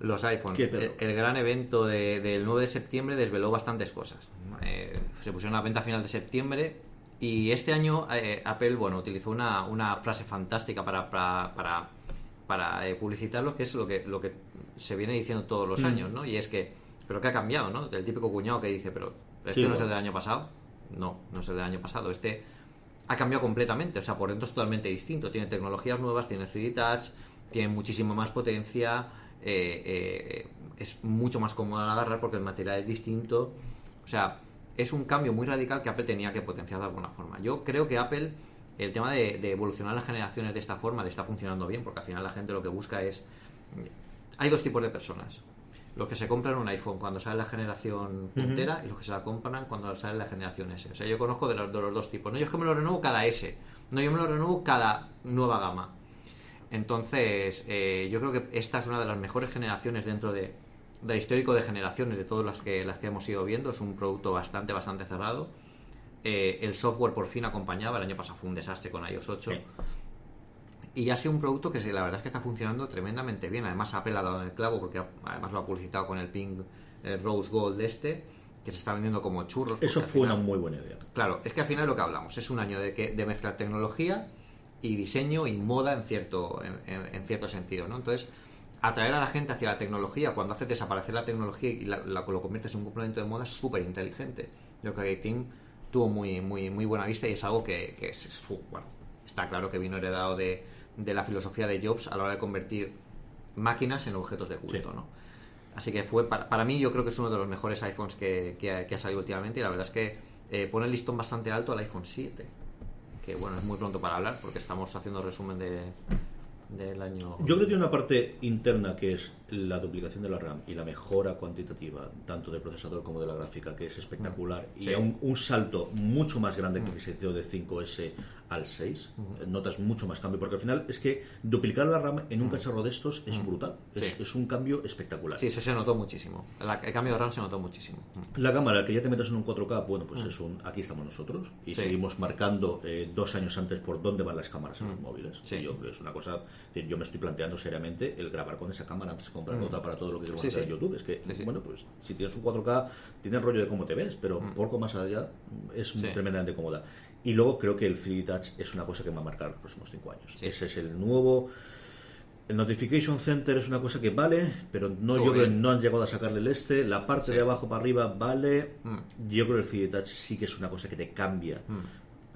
Los iPhone. El, el gran evento de- del 9 de septiembre desveló bastantes cosas. Eh, se pusieron a la venta a final de septiembre y este año eh, Apple bueno utilizó una, una frase fantástica para, para, para, para, eh, publicitarlo, que es lo que, lo que se viene diciendo todos los Mm. años, ¿no? Y es que, pero que ha cambiado, ¿no? El típico cuñado que dice, pero ¿esto Sí, no es el del año pasado? No, no es el del año pasado. Este ha cambiado completamente, o sea, por dentro es totalmente distinto. Tiene tecnologías nuevas, tiene 3D Touch, tiene muchísima más potencia, eh, eh, es mucho más cómodo al agarrar porque el material es distinto. O sea, es un cambio muy radical que Apple tenía que potenciar de alguna forma. Yo creo que Apple, el tema de, de evolucionar las generaciones de esta forma, le está funcionando bien, porque al final la gente lo que busca es... Hay dos tipos de personas. Los que se compran un iPhone cuando sale la generación puntera y los que se la compran cuando sale la generación S. O sea, yo conozco de los, de los dos tipos. No, yo es que me lo renuevo cada S. No, yo me lo renuevo cada nueva gama. Entonces, eh, yo creo que esta es una de las mejores generaciones dentro de, del histórico de generaciones de todas las que, las que hemos ido viendo. Es un producto bastante, bastante cerrado. Eh, el software por fin acompañaba. El año pasado fue un desastre con iOS 8. Sí. Y ha sido un producto que la verdad es que está funcionando tremendamente bien. Además, Apple ha dado en el clavo porque además lo ha publicitado con el Pink el Rose Gold este, que se está vendiendo como churros. Eso fue una muy buena idea. Claro, es que al final es lo que hablamos. Es un año de, que, de mezclar tecnología y diseño y moda en cierto, en, en- en cierto sentido, ¿no? Entonces, atraer a la gente hacia la tecnología cuando haces desaparecer la tecnología y la, la- lo conviertes en un complemento de moda es súper inteligente. Yo creo que Tim tuvo muy, muy, muy buena vista y es algo que, que es, bueno, está claro que vino heredado de, de la filosofía de Jobs a la hora de convertir máquinas en objetos de culto, Sí. ¿no? Así que fue, para, para mí, yo creo que es uno de los mejores iPhones que, que ha salido últimamente y la verdad es que eh, pone el listón bastante alto al iPhone 7. Que bueno, es muy pronto para hablar porque estamos haciendo resumen de, del año. Yo creo que tiene una parte interna que es la duplicación de la RAM y la mejora cuantitativa tanto del procesador como de la gráfica que es espectacular y Sí. a un, un salto mucho más grande que se hizo de 5S al 6 Eh, notas mucho más cambio porque al final es que duplicar la RAM en un cacharro de estos es brutal es, Sí. es un cambio espectacular Sí, eso se notó muchísimo. La- el cambio de RAM se notó muchísimo. La cámara, que ya te metas en un 4K, bueno, pues es un. Aquí estamos nosotros y Mm. Sí. seguimos marcando eh, dos años antes por dónde van las cámaras en los móviles. Mm. Sí. Y yo, es una cosa. Yo me estoy planteando seriamente el grabar con esa cámara antes de comprar Mm. otra para todo lo que queremos Sí, hacer sí. en YouTube. Es que, Sí, bueno, pues si tienes un 4K, tiene el rollo de cómo te ves, pero poco más allá es Mm. Sí. tremendamente cómoda. Y luego creo que el 3D Touch es una cosa que va a marcar los próximos cinco años. Sí. Ese es el nuevo. El Notification Center es una cosa que vale, pero no Todo yo creo que bien. no han llegado a sacarle el este. La parte Sí. de abajo para arriba vale. Mm. Yo creo que el 3D Touch sí que es una cosa que te cambia. El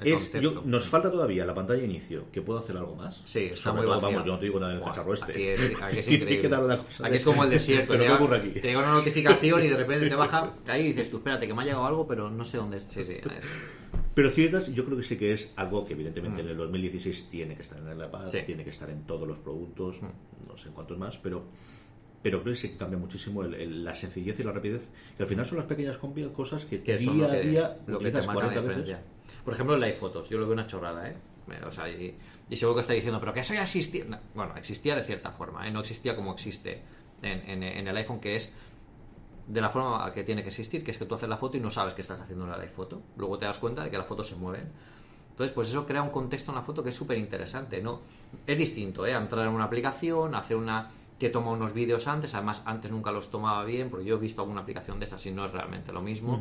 Es, yo- nos falta todavía la pantalla de inicio, que puedo hacer algo más. Sí, está Sobre muy todo. Vamos, yo no te digo nada en el Buah, cacharro este. Aquí es, aquí es increíble. Aquí es como el desierto. Pero te, ¿qué llega, te llega una notificación y de repente te baja. Ahí dices tú, espérate, que me ha llegado algo, pero no sé dónde es. Sí, sí, Pero 3D Touch yo creo que sí que es algo que evidentemente en el 2016 tiene que estar en iPad, Mm. Sí. Mm. tiene que estar en todos los productos, no sé en cuántos más, pero pero creo que sí cambia muchísimo el- el- la sencillez y la rapidez, que al final son las pequeñas cosas que, que día a día lo que te utilizas marca la 40 veces. Por ejemplo, el iPhotos, yo lo veo una chorrada, ¿eh? O sea, y, y seguro que está diciendo, pero que eso ya existía. No, bueno, existía de cierta forma, ¿eh? No existía como existe en, en- el iPhone, que es de la forma que tiene que existir, que es que tú haces la foto y no sabes que estás haciendo la foto. Luego te das cuenta de que las fotos se mueven. Entonces, pues eso crea un contexto en la foto que es súper interesante, ¿no? Es distinto, ¿eh? Entrar en una aplicación, hacer una que toma unos vídeos antes, además antes nunca los tomaba bien, porque yo he visto alguna aplicación de estas y no es realmente lo mismo.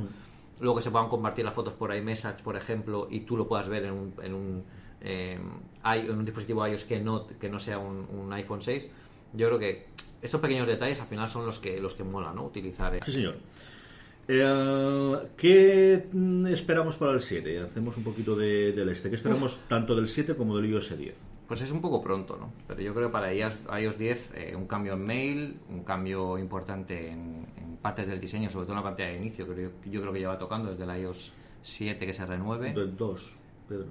Luego que se puedan compartir las fotos por iMessage, por ejemplo, y tú lo puedas ver en un, en un, eh, en un dispositivo iOS que no, que no sea un, un iPhone 6. Yo creo que estos pequeños detalles al final son los que los que mola, ¿no? Utilizar. eh. Sí, señor. Eh, ¿Qué esperamos para el 7? Hacemos un poquito de- del este. ¿Qué esperamos tanto del 7 como del iOS 10? Pues es un poco pronto, ¿no? Pero yo creo que para iOS, iOS 10 eh, un cambio en mail, un cambio importante en partes del diseño, sobre todo en la pantalla de inicio, que yo, yo creo que ya va tocando desde el iOS 7 que se renueve. Del 2, Pedro.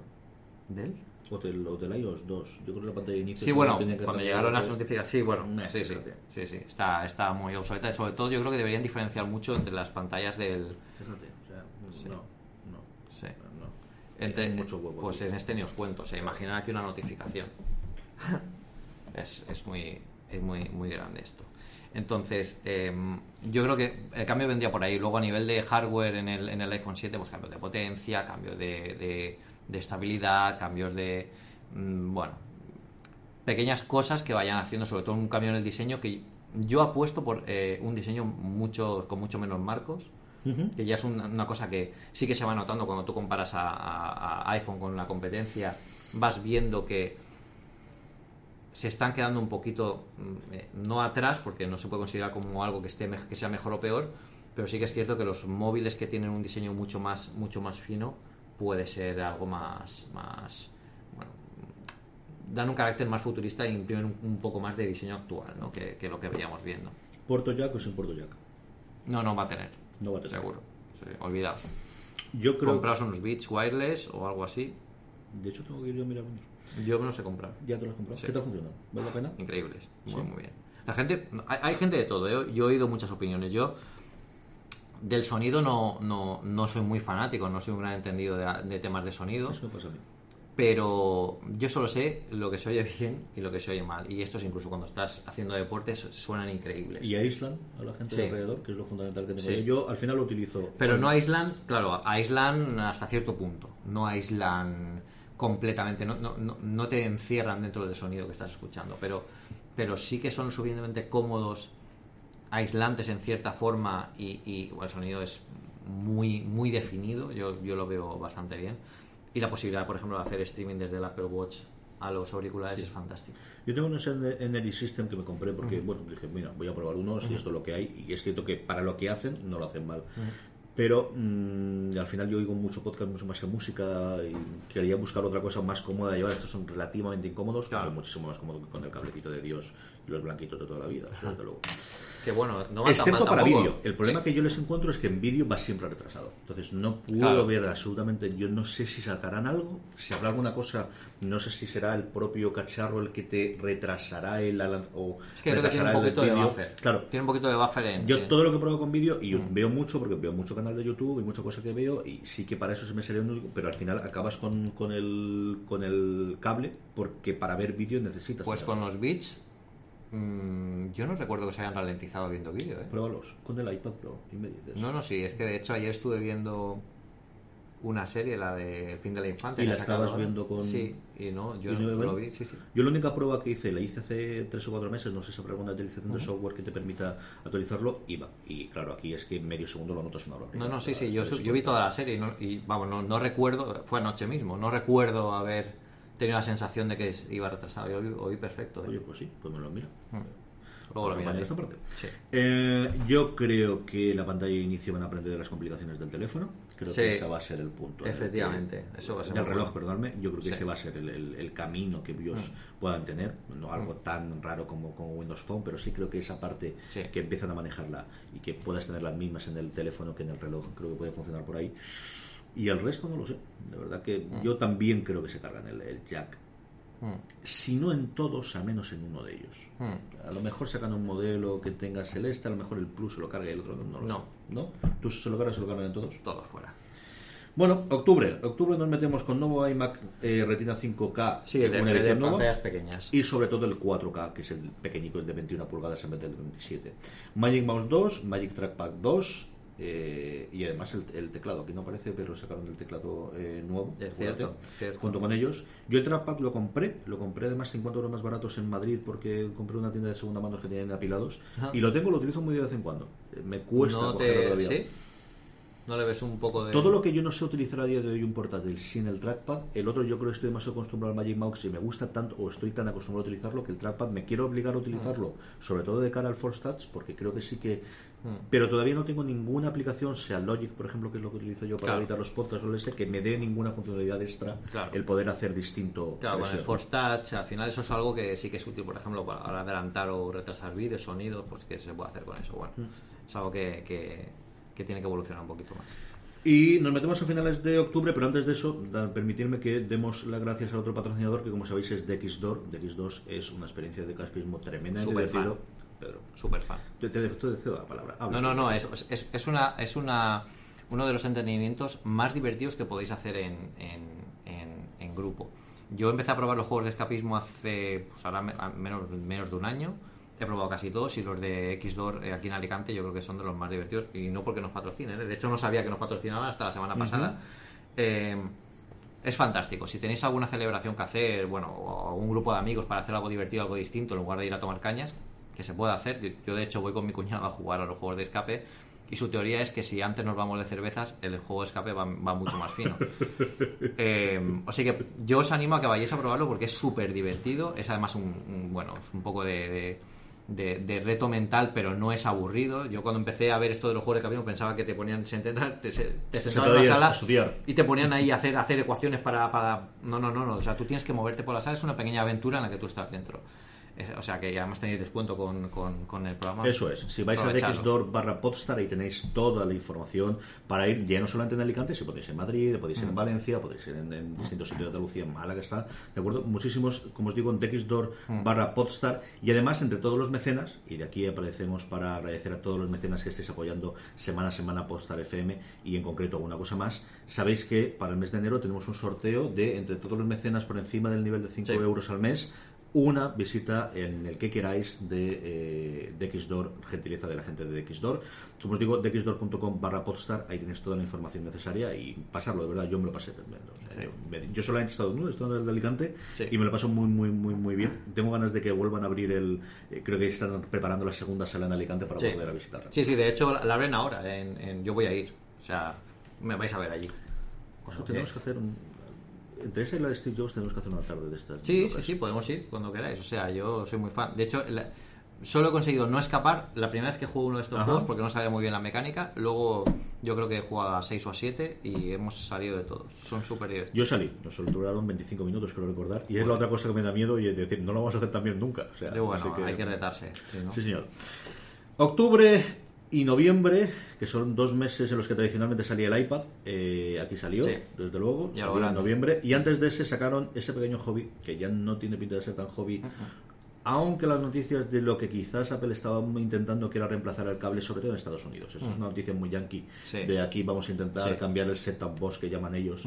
¿Del? O del, o del iOS 2. Yo creo que la pantalla de inicio. Sí, bueno, que cuando llegaron las notificaciones, sí, bueno, sí, sí, sí, sí, está, está muy obsoleta y sobre todo yo creo que deberían diferenciar mucho entre las pantallas del... Fíjate, o sea, no, no, Sí. no. Entre, mucho huevo pues en este ni os cuento, o sea, imaginar aquí una notificación. es, es muy, es muy, muy grande esto. Entonces, eh, yo creo que el cambio vendría por ahí. Luego, a nivel de hardware en el, en el iPhone 7, pues cambios de potencia, cambios de, de- de estabilidad, cambios de. mm, bueno, pequeñas cosas que vayan haciendo, sobre todo un cambio en el diseño, que yo apuesto por eh, un diseño mucho, con mucho menos marcos, que ya es una, una cosa que sí que se va notando cuando tú comparas a, a- a iPhone con la competencia, vas viendo que se están quedando un poquito, mm, eh, no atrás, porque no se puede considerar como algo que, esté, que sea mejor o peor, pero sí que es cierto que los móviles que tienen un diseño mucho más, mucho más fino puede ser algo más, más bueno, dan un carácter más futurista e imprimen un, un poco más de diseño actual, ¿no? Que, que lo que veíamos viendo. ¿Puerto Jack o sin Puerto Jack? No, no va a tener. No va a tener. Seguro. Sí, olvidado. Yo creo. Compraos unos Beats Wireless o algo así. De hecho, tengo que ir yo a mirar unos. Yo me los he comprado. ¿Ya te los has comprado? Sí. ¿Qué tal funcionan? ¿Vale la pena? Increíbles. Muy, Sí. muy bien. La gente, hay, hay gente de todo. ¿eh? Yo he oído muchas opiniones. Yo del sonido no, no, no soy muy fanático, no soy un gran entendido de, de temas de sonido. Eso me pasa a mí. pero yo solo sé lo que se oye bien y lo que se oye mal. Y estos incluso cuando estás haciendo deportes suenan increíbles. Y aíslan a la gente de alrededor, que es lo fundamental que tengo. Sí. yo. Al final lo utilizo. Pero no aíslan, claro, aíslan hasta cierto punto. No aíslan completamente, no, no, no, no te encierran dentro del sonido que estás escuchando. Pero, pero sí que son suficientemente cómodos, aislantes en cierta forma y, y el sonido es muy, muy definido. Yo, yo lo veo bastante bien. Y la posibilidad, por ejemplo, de hacer streaming desde el Apple Watch a los auriculares es fantástico. Yo tengo unos en- Energy System que me compré porque, bueno, dije, mira, voy a probar unos y esto es lo que hay. Y es cierto que para lo que hacen, no lo hacen mal. Pero mm, al final yo oigo mucho podcast, mucho más que música y quería buscar otra cosa más cómoda de llevar. Estos son relativamente incómodos, Claro. pero muchísimo más cómodo que con el cablecito de Dios los blanquitos de toda la vida. eso desde luego. Que bueno, no va tan Excepto mal para vídeo. El problema Sí. que yo les encuentro es que en vídeo va siempre retrasado. Entonces no puedo Claro. ver absolutamente. Yo no sé si sacarán algo. Si habrá alguna cosa, no sé si será el propio cacharro el que te retrasará el o Es que creo que tiene un retrasará el poquito de buffer. Claro. Tiene un poquito de buffer en. Yo todo lo que pruebo con vídeo y yo Mm. veo mucho porque veo mucho canal de YouTube y mucha cosa que veo y sí que para eso se me sería un pero al final acabas con, con el con el cable porque para ver vídeo necesitas. Pues con los beats, mm, yo no recuerdo que se hayan ralentizado viendo vídeo. ¿eh? Pruébalos con el iPad Pro y me dices. No, no, sí, es que de hecho ayer estuve viendo una serie, la de El fin de la infancia. ¿Y la estabas viendo con- Sí, y no, yo ¿Y no lo vi, sí, sí. Yo la única prueba que hice, la hice hace tres o cuatro meses, no sé si habrá alguna utilización de software que te permita actualizarlo, iba. Y claro, aquí es que medio segundo lo notas una hora. No, no, sí, sí, yo, yo vi toda la serie y, no- y, vamos, no, no recuerdo, fue anoche mismo, no recuerdo haber tenido la sensación de que iba retrasado. Yo vi perfecto. ¿eh? Oye, pues sí, pues me lo miro. Luego lo Pues miraré. esta parte. Sí. Eh, yo creo que la pantalla de inicio van a aprender de las complicaciones del teléfono. Creo Sí. que ese va a ser el punto. en el Efectivamente, que- eso va a ser Del reloj, bueno. perdonadme. Yo creo que Sí. Mm. ese va a ser el, el- el camino que ellos puedan tener. No algo tan raro como, como Windows Phone, pero sí creo que esa parte que empiezan a manejarla y que puedas tener las mismas en el teléfono que en el reloj, creo que puede funcionar por ahí. Y el resto no lo sé. De verdad que Mm. yo también creo que se cargan el, el jack. Mm. Si no en todos, al menos en uno de ellos. Mm. A lo mejor sacan un modelo que tenga celeste, a lo mejor el Plus se lo carga y el otro no. lo No. sé. ¿No? ¿Tú se lo cargas, se lo cargan en todos? Todos fuera. Bueno, octubre. Octubre nos metemos con nuevo iMac eh, Retina 5K. Sí, el de, una de edición nueva. pantallas pequeñas. Y sobre todo el 4K, que es el pequeñico, el de 21 pulgadas en vez del 27. Magic Mouse 2, Magic Trackpad 2 eh, y además el, el teclado. Aquí no aparece, pero sacaron el teclado eh, nuevo. Cierto, cierto. Junto con ellos. Yo el Trackpad lo compré, lo compré además 50 euros más baratos en Madrid porque compré una tienda de segunda mano que tienen apilados. Ajá. Y lo tengo, lo utilizo muy de vez en cuando. Eh, Me cuesta no cogerlo te, todavía. ¿sí? ¿No le ves un poco de...? Todo lo que yo no sé utilizar a día de hoy un portátil sin el trackpad, el otro yo creo que estoy demasiado acostumbrado al Magic Mouse y me gusta tanto o estoy tan acostumbrado a utilizarlo que el trackpad me quiero obligar a utilizarlo, sobre todo de cara al Force Touch, porque creo que sí que... Pero todavía no tengo ninguna aplicación, sea Logic, por ejemplo, que es lo que utilizo yo para Claro. editar los podcasts o el ese, que me dé ninguna funcionalidad extra Claro. el poder hacer distinto. Claro, con el. Force Touch, al final eso es algo que sí que es útil, por ejemplo, para adelantar o retrasar vídeos, sonidos, pues que se puede hacer con eso. Bueno, Mm. es algo que, que, que tiene que evolucionar un poquito más. Y nos metemos a finales de octubre, pero antes de eso, permitirme que demos las gracias al otro patrocinador, que como sabéis es DXDOR. DX2 es una experiencia de caspismo tremenda. Súper fan. Pedro, Súper fan. te, te, te cedo la palabra. Habla. No, no, no, es, es, es una, es una, uno de los entretenimientos más divertidos que podéis hacer en, en, en- en grupo. Yo empecé a probar los juegos de escapismo hace pues ahora menos, menos de un año. He probado casi todos y los de Xdoor eh, aquí en Alicante yo creo que son de los más divertidos y no porque nos patrocinen. ¿eh? De hecho no sabía que nos patrocinaban hasta la semana pasada. Eh, es fantástico. Si tenéis alguna celebración que hacer, bueno, o algún grupo de amigos para hacer algo divertido, algo distinto, en lugar de ir a tomar cañas, que se puede hacer. Yo, yo, de hecho, voy con mi cuñado a jugar a los juegos de escape. Y su teoría es que si antes nos vamos de cervezas, el juego de escape va, va mucho más fino. Eh, o sea que yo os animo a que vayáis a probarlo porque es súper divertido. Es además un, un- bueno, es un poco de, de- de, de reto mental, pero no es aburrido. Yo cuando empecé a ver esto de los juegos de camino pensaba que te ponían, te, te sentaban en la sala estudiar. y te ponían ahí a hacer, a hacer ecuaciones para, para... No, no, no, no. O sea, tú tienes que moverte por la sala. Es una pequeña aventura en la que tú estás dentro. O sea, que además tenéis descuento con, con, con el programa. Eso es, si vais a. Dexdor barra Podstar ahí tenéis toda la información para ir ya no solamente en Alicante, si podéis ir en Madrid, podéis ir en Valencia, podéis ir en, en distintos sitios de Andalucía, en Málaga está, ¿de acuerdo? Muchísimos, como os digo, en Dexdor barra Podstar y además entre todos los mecenas, y de aquí aparecemos para agradecer a todos los mecenas que estéis apoyando semana a semana Podstar FM y en concreto alguna cosa más, sabéis que para el mes de enero tenemos un sorteo de entre todos los mecenas por encima del nivel de 5 Sí. euros al mes una visita en el que queráis de, eh, de Xdor, gentileza de la gente de Xdor. Como os digo, dexdor.com barra podstar, ahí tenéis toda la información necesaria y pasarlo, de verdad, yo me lo pasé tremendo. Sea, yo, me- yo solamente he estado he estado en el de Alicante Sí. y me lo paso muy, muy, muy, muy bien. Tengo ganas de que vuelvan a abrir el... eh, creo que están preparando la segunda sala en Alicante para Sí. volver a visitarla. Sí, sí, de hecho la- abren ahora. En, en- yo voy a ir. O sea, me vais a ver allí. Tenemos que hacer un... Entre esa y la de Steve Jobs tenemos que hacer una tarde de estas. Sí, sí, sí, podemos ir cuando queráis. O sea, yo soy muy fan. De hecho, la- solo he conseguido no escapar la primera vez que juego uno de estos Ajá. juegos porque no sabía muy bien la mecánica. Luego, yo creo que he jugado a 6 o a 7 y hemos salido de todos. Son súper divertidos. Yo salí, nos duraron 25 minutos, creo recordar, y es la otra cosa que me da miedo y es decir, no lo vamos a hacer también nunca. O sea, bueno, así que- hay que retarse. sí, ¿no? Sí, señor. Octubre y noviembre, que son dos meses en los que tradicionalmente salía el iPad, eh, aquí salió, Sí. desde luego, Ya salió en noviembre, y antes de ese sacaron ese pequeño hobby, que ya no tiene pinta de ser tan hobby, aunque las noticias de lo que quizás Apple estaba intentando que era reemplazar el cable, sobre todo en Estados Unidos. Esto es una noticia muy yankee. Sí. de aquí vamos a intentar Sí. cambiar el set-top box que llaman ellos.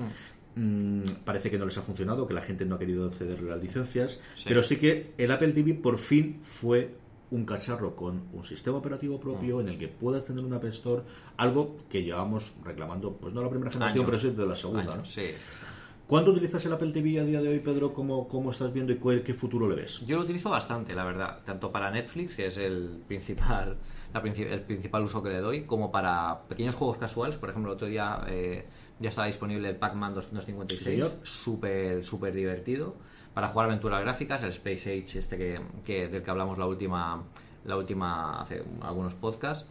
Mm, parece que no les ha funcionado, que la gente no ha querido cederle las licencias, Sí. pero sí que el Apple TV por fin fue un cacharro con un sistema operativo propio en el que puedas tener una App Store, algo que llevamos reclamando, pues no la primera generación, Años. pero sí de la segunda. Años, ¿no? sí. ¿Cuánto utilizas el Apple TV a día de hoy, Pedro? ¿Cómo, cómo estás viendo y cuál- qué futuro le ves? Yo lo utilizo bastante, la verdad, tanto para Netflix, que es el principal, la el principal uso que le doy, como para pequeños juegos casuales. Por ejemplo, el otro día eh, ya estaba disponible el Pac-Man 256, Señor. súper, súper divertido, para jugar aventuras gráficas, el Space Age este que, del que hablamos la última, la última hace algunos podcasts.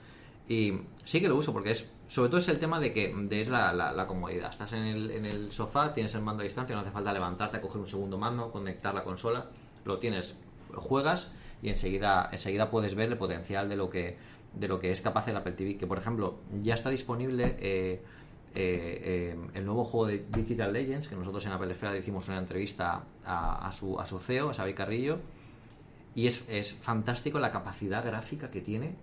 Y sí que lo uso porque es, sobre todo es el tema de que de la comodidad. Estás en el, en el sofá, tienes el mando a distancia, no hace falta levantarte a coger un segundo mando, conectar la consola, lo tienes, juegas y enseguida, enseguida puedes ver el potencial de lo que de lo que es capaz el Apple TV. Que por ejemplo ya está disponible eh, eh, eh, el nuevo juego de Digital Legends, que nosotros en Apple Esfera le hicimos una entrevista a, a su, a su CEO, a Xavi Carrillo, y es, es fantástico la capacidad gráfica que tiene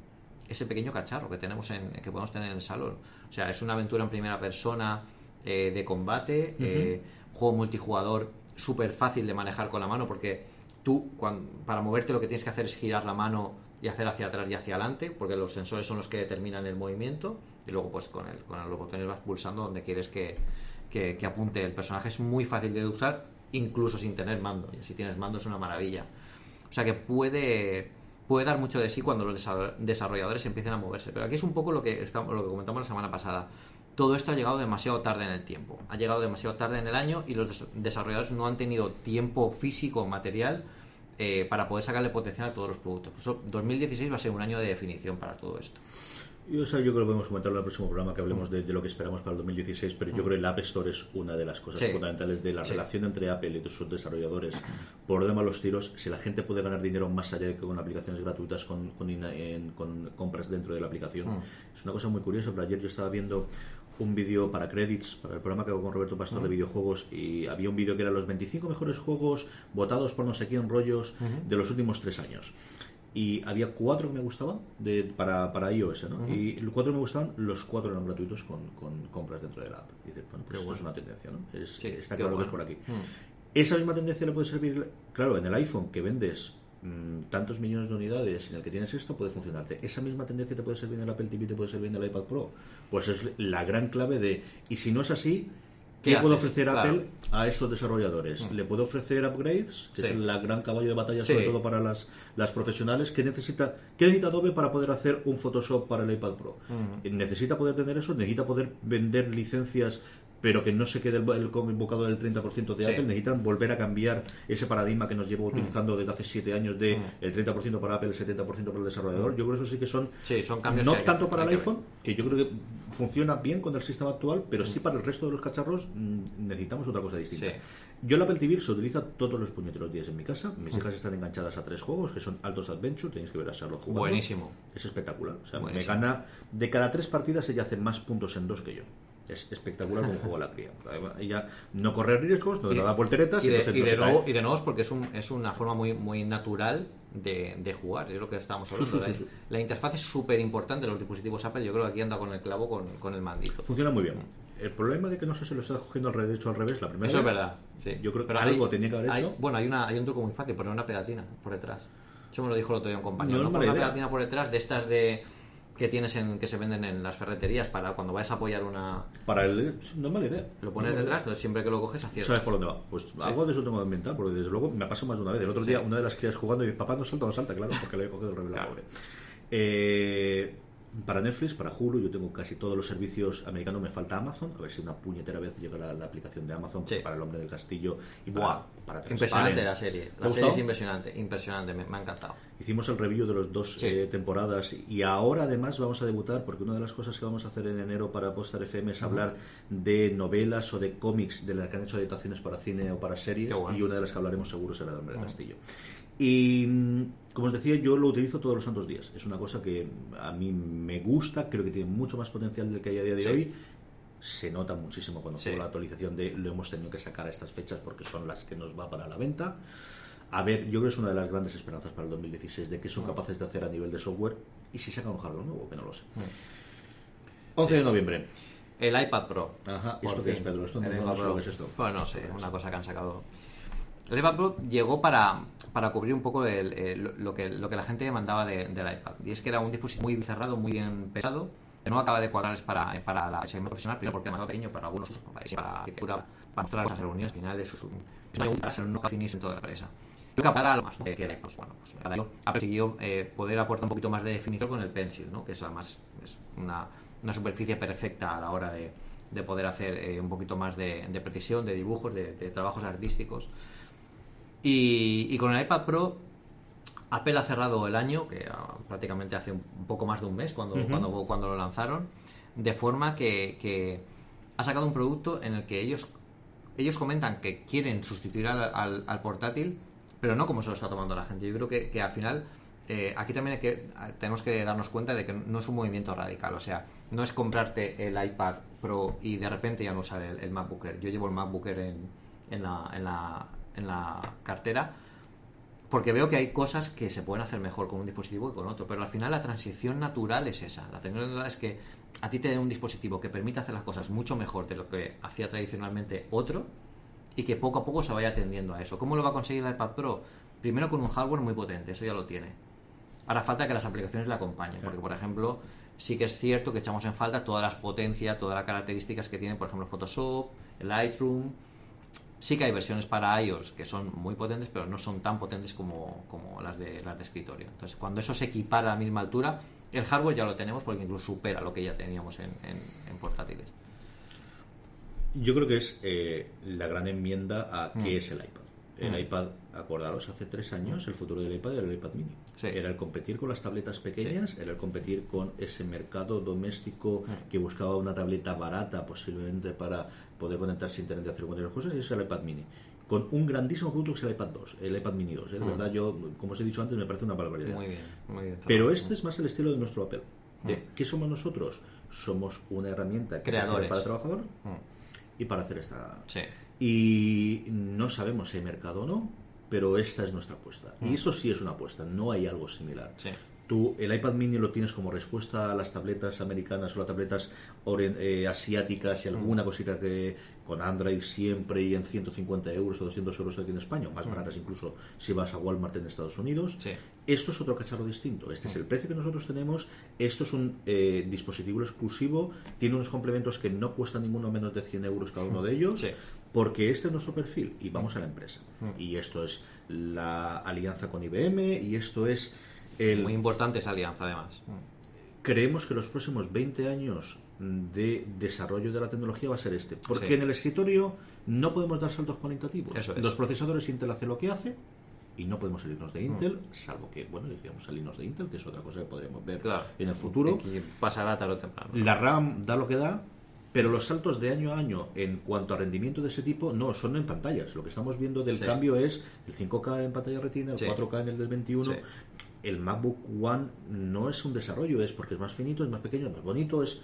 ese pequeño cacharro que tenemos en, que podemos tener en el salón. O sea, es una aventura en primera persona eh, de combate, juego multijugador súper fácil de manejar con la mano porque tú para moverte lo que tienes que hacer es girar la mano y hacer hacia atrás y hacia adelante porque los sensores son los que determinan el movimiento y luego pues con, el, con los botones vas pulsando donde quieres que, que- apunte el personaje. Es muy fácil de usar incluso sin tener mando y si tienes mando es una maravilla. O sea que puede, puede dar mucho de sí cuando los desa- desarrolladores empiecen a moverse. Pero aquí es un poco lo que, estamos, lo que comentamos la semana pasada. Todo esto ha llegado demasiado tarde en el tiempo. Ha llegado demasiado tarde en el año y los des- desarrolladores no han tenido tiempo físico o material eh, para poder sacarle potencial a todos los productos. Por eso 2016 va a ser un año de definición para todo esto. Yo creo que podemos comentarlo en el próximo programa que hablemos de, de lo que esperamos para el 2016, pero yo creo que el App Store es una de las cosas Sí. fundamentales de la Sí. relación entre Apple y sus desarrolladores. Por demás los tiros, si la gente puede ganar dinero más allá de que con aplicaciones gratuitas, con, con, en- con compras dentro de la aplicación, es una cosa muy curiosa. Pero ayer yo estaba viendo un vídeo para Credits, para el programa que hago con Roberto Pastor de videojuegos, y había un vídeo que era los 25 mejores juegos votados por no sé quién rollos de los últimos tres años y había cuatro que me gustaban de, para, para iOS, ¿no? Y los cuatro que me gustaban, los cuatro eran gratuitos con, con compras dentro de la app. Y dices, bueno, pues esto es una tendencia, ¿no? Es- Sí, está claro que es por aquí. Esa misma tendencia le puede servir, claro, en el iPhone que vendes mm, tantos millones de unidades en el que tienes esto puede funcionarte. Esa misma tendencia te puede servir en el Apple TV, te puede servir en el iPad Pro. Pues es la gran clave de, y si no es así, ¿qué, ¿Qué puede ofrecer Claro. Apple a estos desarrolladores? ¿Le puede ofrecer upgrades? Que Sí. es el gran caballo de batalla, Sí. sobre todo para las, las profesionales. ¿Qué necesita, ¿Qué necesita Adobe para poder hacer un Photoshop para el iPad Pro? ¿Necesita poder tener eso? ¿Necesita poder vender licencias pero que no se quede el, el convocado del 30% de Sí. Apple. Necesitan volver a cambiar ese paradigma que nos llevo utilizando desde hace 7 años de el 30% para Apple, el 70% para el desarrollador. Yo creo que eso sí que son, Sí, son cambios no tanto para el iPhone, que yo creo que funciona bien con el sistema actual, pero sí para el resto de los cacharros mm, necesitamos otra cosa distinta. Sí. Yo el Apple TV se utiliza todos los puñeteros días en mi casa. Mis hijas están enganchadas a tres juegos que son Altos Adventure, tenéis que ver a Charlotte jugando. Buenísimo. Es espectacular. O sea, me gana de cada tres partidas ella hace más puntos en dos que yo. Es espectacular como juego a la cría. Ella no corre riesgos, no Y- da volteretas y de, y no de nuevo, y de nuevo es porque es, un, es una forma muy, muy natural de, de jugar, es lo que estábamos hablando. sí, sí, sí. la interfaz es súper importante los dispositivos Apple, yo creo que aquí anda con el clavo con, con el mandito. Funciona muy bien. El problema de que no sé si lo está cogiendo al derecho o al revés la primera Eso es verdad. sí. Yo creo que Pero algo hay- tenía que haber hay- hecho. Bueno, hay, una, hay un truco muy fácil, poner una pegatina por detrás. Eso me lo dijo el otro día un compañero. No No, es Poner mala una pegatina por detrás de estas de que tienes en que se venden en las ferreterías para cuando vayas a apoyar una Para el. No es mala idea. lo pones No detrás idea. siempre que lo coges aciertas ¿Sabes por dónde va? Pues algo de eso tengo que inventar, porque desde luego me ha pasado más de una vez. El otro Sí. día, una de las crías jugando y papá no salta, no salta, claro, porque le he cogido el revés la Claro. pobre. Eh, para Netflix, para Hulu, yo tengo casi todos los servicios americanos, me falta Amazon, a ver si una puñetera vez llega la, la aplicación de Amazon Sí. para El Hombre del Castillo y Buah, para, para impresionante la serie ¿Te ha la serie es impresionante impresionante me, me ha encantado Hicimos el review de los dos Sí. eh, temporadas y ahora además vamos a debutar porque una de las cosas que vamos a hacer en enero para Postar FM es hablar de novelas o de cómics de las que han hecho adaptaciones para cine o para series bueno. y una de las que hablaremos seguro será de Hombre del Castillo. Y mm, como os decía, yo lo utilizo todos los santos días. Es una cosa que a mí me gusta, creo que tiene mucho más potencial del que hay a día de Sí. hoy. Se nota muchísimo cuando Sí. la actualización de lo hemos tenido que sacar a estas fechas porque son las que nos va para la venta. A ver, yo creo que es una de las grandes esperanzas para el 2016 de que Mm. son capaces de hacer a nivel de software y si sacan un hardware nuevo, que no lo sé. Mm. 11 de noviembre. el iPad Pro Ajá, ¿y Por esto qué es. Pedro? Esto no- El no iPad sé Pro. lo que es esto. Pues no sé, una cosa que han sacado. Pro llegó para, para cubrir un poco el- el- lo, que, lo que la gente demandaba de- del iPad. Y es que era un dispositivo muy cerrado, muy bien pensado, que no acaba de cuadrarles para, para la segmento profesional, primero porque es demasiado pequeño para algunos usos, para, para arquitectura, para mostrar cosas reuniones finales, es un, es un para ser un finísimo en toda la empresa. Creo que para algo más, ¿no? que, que, pues, bueno, pues para ello ha conseguido eh, poder aportar un poquito más de definición con el Pencil, ¿no? que eso además es una, una superficie perfecta a la hora de, de poder hacer eh, un poquito más de, de precisión, de dibujos, de, de trabajos artísticos. Y, y con el iPad Pro, Apple ha cerrado el año, que ah, prácticamente hace un poco más de un mes cuando, cuando, cuando lo lanzaron, de forma que, que ha sacado un producto en el que ellos, ellos comentan que quieren sustituir al, al- al portátil, pero no como se lo está tomando la gente. Yo creo que, que al final eh, aquí también hay que, tenemos que darnos cuenta de que no es un movimiento radical. O sea, no es comprarte el iPad Pro y de repente ya no usar el, el MacBook Air. Yo llevo el MacBook Air en, en, la, en, la, en la cartera porque veo que hay cosas que se pueden hacer mejor con un dispositivo que con otro, pero al final la transición natural es esa. La transición natural es que a ti te den un dispositivo que permita hacer las cosas mucho mejor de lo que hacía tradicionalmente otro y que poco a poco se vaya atendiendo a eso. ¿Cómo lo va a conseguir el iPad Pro? Primero con un hardware muy potente, eso ya lo tiene. Ahora falta que las aplicaciones le acompañen, porque por ejemplo, sí que es cierto que echamos en falta todas las potencias, todas las características que tiene, por ejemplo, Photoshop, el Lightroom, Sí que hay versiones para iOS que son muy potentes, pero no son tan potentes como, como las, de, las de escritorio. Entonces, cuando eso se equipara a la misma altura, el hardware ya lo tenemos porque incluso supera lo que ya teníamos en, en- en portátiles. Yo creo que es eh, la gran enmienda a qué Mm. es el iPad. El Mm. iPad, acordaros, hace tres años el futuro del iPad era el iPad mini. Sí. Era el competir con las tabletas pequeñas, era el competir con ese mercado doméstico Mm. que buscaba una tableta barata posiblemente para poder conectarse a internet y hacer cualquier cosas, y es el iPad mini. Con un grandísimo producto que es el iPad 2, el iPad mini 2. ¿eh? De Mm. verdad, yo, como os he dicho antes, me parece una barbaridad. Muy bien, muy bien. Pero este es más el estilo de nuestro Apple. De, Mm. ¿Qué somos nosotros? Somos una herramienta que Creadores. para el trabajador Mm. y para hacer esta. Sí. Y no sabemos si hay mercado o no, pero esta es nuestra apuesta. Y esto sí es una apuesta, no hay algo similar. Sí. Tú el iPad mini lo tienes como respuesta a las tabletas americanas o las tabletas eh, asiáticas y alguna cosita que con Android siempre y en 150 euros o 200 euros aquí en España, más baratas incluso si vas a Walmart en Estados Unidos. Sí. Esto es otro cacharro distinto. Este es el precio que nosotros tenemos. Esto es un eh, dispositivo exclusivo. Tiene unos complementos que no cuestan ninguno menos de 100 euros cada uno de ellos. Sí. Porque este es nuestro perfil y vamos a la empresa. Mm. Y esto es la alianza con IBM y esto es el... Muy importante esa alianza, además. creemos que los próximos 20 años de desarrollo de la tecnología va a ser este. Porque Sí. en el escritorio no podemos dar saltos cualitativos. Eso es. Los procesadores Intel hacen lo que hace y no podemos salirnos Mm. de Intel, salvo que, bueno, decíamos salirnos de Intel, que es otra cosa que podremos ver Claro. en el futuro. Que pasará tarde o temprano. La RAM da lo que da, pero los saltos de año a año en cuanto a rendimiento de ese tipo no son en pantallas. Lo que estamos viendo del Sí. cambio es el 5K en pantalla retina, el Sí. 4K en el del 21. Sí. El MacBook One no es un desarrollo, es porque es más finito, es más pequeño, es más bonito. Es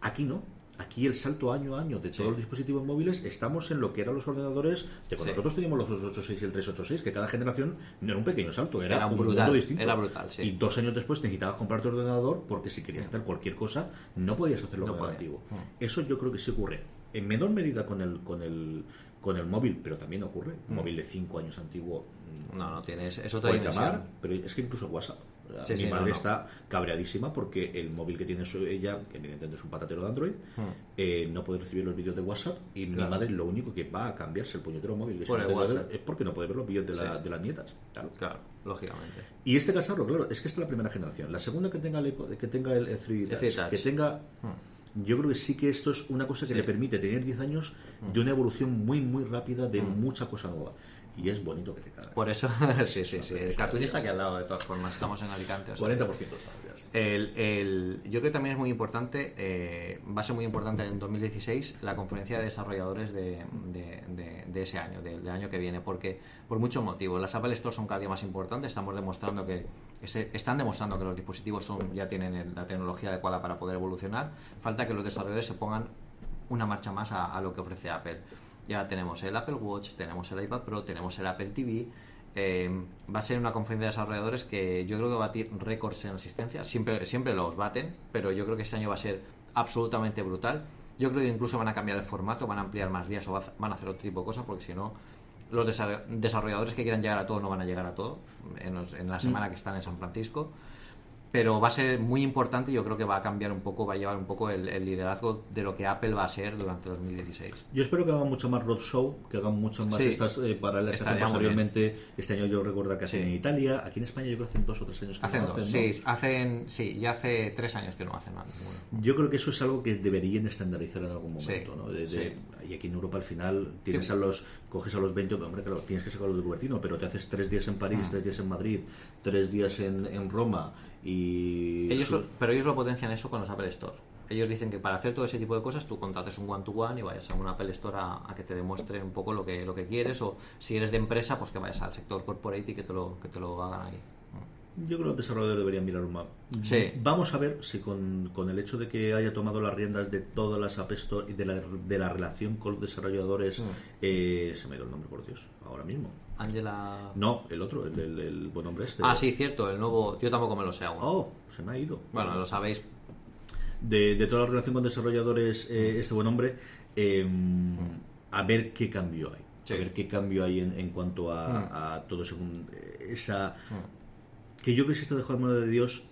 aquí no. Aquí el salto año a año de todos Mm. Sí. los dispositivos móviles estamos en lo que eran los ordenadores. Que Sí. nosotros teníamos los 286 y el 386, que cada generación no era un pequeño salto, era, Era un brutal, distinto. era brutal, sí. Y dos años después necesitabas comprarte un ordenador porque si querías hacer cualquier cosa no podías hacerlo No con el antiguo. Eso yo creo que sí ocurre. En menor medida con el con el con el móvil, pero también ocurre. Un móvil de 5 años antiguo mm, No, no, tienes, es otra llamar, pero es que incluso WhatsApp. Sí, mi sí, madre no. está cabreadísima porque el móvil que tiene ella, que evidentemente es un patatero de Android, eh, no puede recibir los vídeos de WhatsApp y mi madre lo único que va a cambiarse el puñetero móvil que Por el WhatsApp. ver es porque no puede ver los vídeos de, la- Sí. de las nietas. Claro. Claro, lógicamente. Y este cacharro, claro, es que esta es la primera generación. La segunda que tenga el, que tenga el, el 3D Touch, 3D Touch. que tenga... Yo creo que sí que esto es una cosa que Sí. le permite tener 10 años de una evolución muy, muy rápida de mucha cosa nueva. Y es bonito que te cagas. Por eso, sí, sí, sí. El cartunista aquí al lado, de todas formas. Estamos en Alicante. o sea, 40% estamos ya, sí. El, el- yo creo que también es muy importante, eh, va a ser muy importante en 2016 la conferencia de desarrolladores de, de- de- de ese año, del, año que viene, porque por muchos motivos. Las Apple Store son cada día más importantes, estamos demostrando que ese- están demostrando que los dispositivos son, ya tienen el- la tecnología adecuada para poder evolucionar. Falta que los desarrolladores se pongan una marcha más a, a lo que ofrece Apple. Ya tenemos el Apple Watch, tenemos el iPad Pro, tenemos el Apple TV. eh, va a ser una conferencia de desarrolladores que yo creo que va a batir récords en asistencia. Siempre, siempre los baten, pero yo creo que este año va a ser absolutamente brutal. Yo creo que incluso van a cambiar el formato, van a ampliar más días o va- van a hacer otro tipo de cosas, porque si no, los desa- desarrolladores que quieran llegar a todo no van a llegar a todo en, los- en la semana que están en San Francisco pero va a ser muy importante y yo creo que va a cambiar un poco, va a llevar un poco el, el liderazgo de lo que Apple va a ser durante 2016. Yo espero que hagan mucho más roadshow, que hagan mucho más Sí. estas eh, paralelas que posteriormente. Este año yo recuerdo que hacen Sí. en Italia, aquí en España yo creo que hacen dos o tres años que Hacen no dos, hacen, ¿no? sí, hacen, sí, ya hace tres años que no hacen nada. Yo creo que eso es algo que deberían estandarizar en algún Sí, momento, ¿no? De- de- sí. Y aquí en Europa al final tienes Sí. a los, coges a los 20, hombre, claro, tienes que sacarlos de Cupertino, pero te haces tres días en París, Ah. tres días en Madrid, tres días en, en Roma y... Ellos su- pero ellos lo potencian eso con los Apple Store. Ellos dicen que para hacer todo ese tipo de cosas tú contrates un one-to-one y vayas a una Apple Store a, a que te demuestre un poco lo que, lo que quieres o si eres de empresa, pues que vayas al sector corporate y que te lo, que te lo hagan ahí. Yo creo que los desarrolladores deberían mirar un mapa. Sí. Vamos a ver si con, con el hecho de que haya tomado las riendas de todas las App Store y de la, de la relación con los desarrolladores, Mm. eh, se me ha ido el nombre, por Dios, ahora mismo. Angela... No, el otro, el, el, el buen hombre este. Ah, sí, cierto, el nuevo... Yo tampoco me lo sé aún. Oh, se me ha ido. Bueno, lo sabéis. de, de toda la relación con desarrolladores, eh, este buen hombre, eh, a ver qué cambio hay. Sí. A ver qué cambio hay en, en cuanto a, a todo ese, esa... Que yo creo que se está dejando de Dios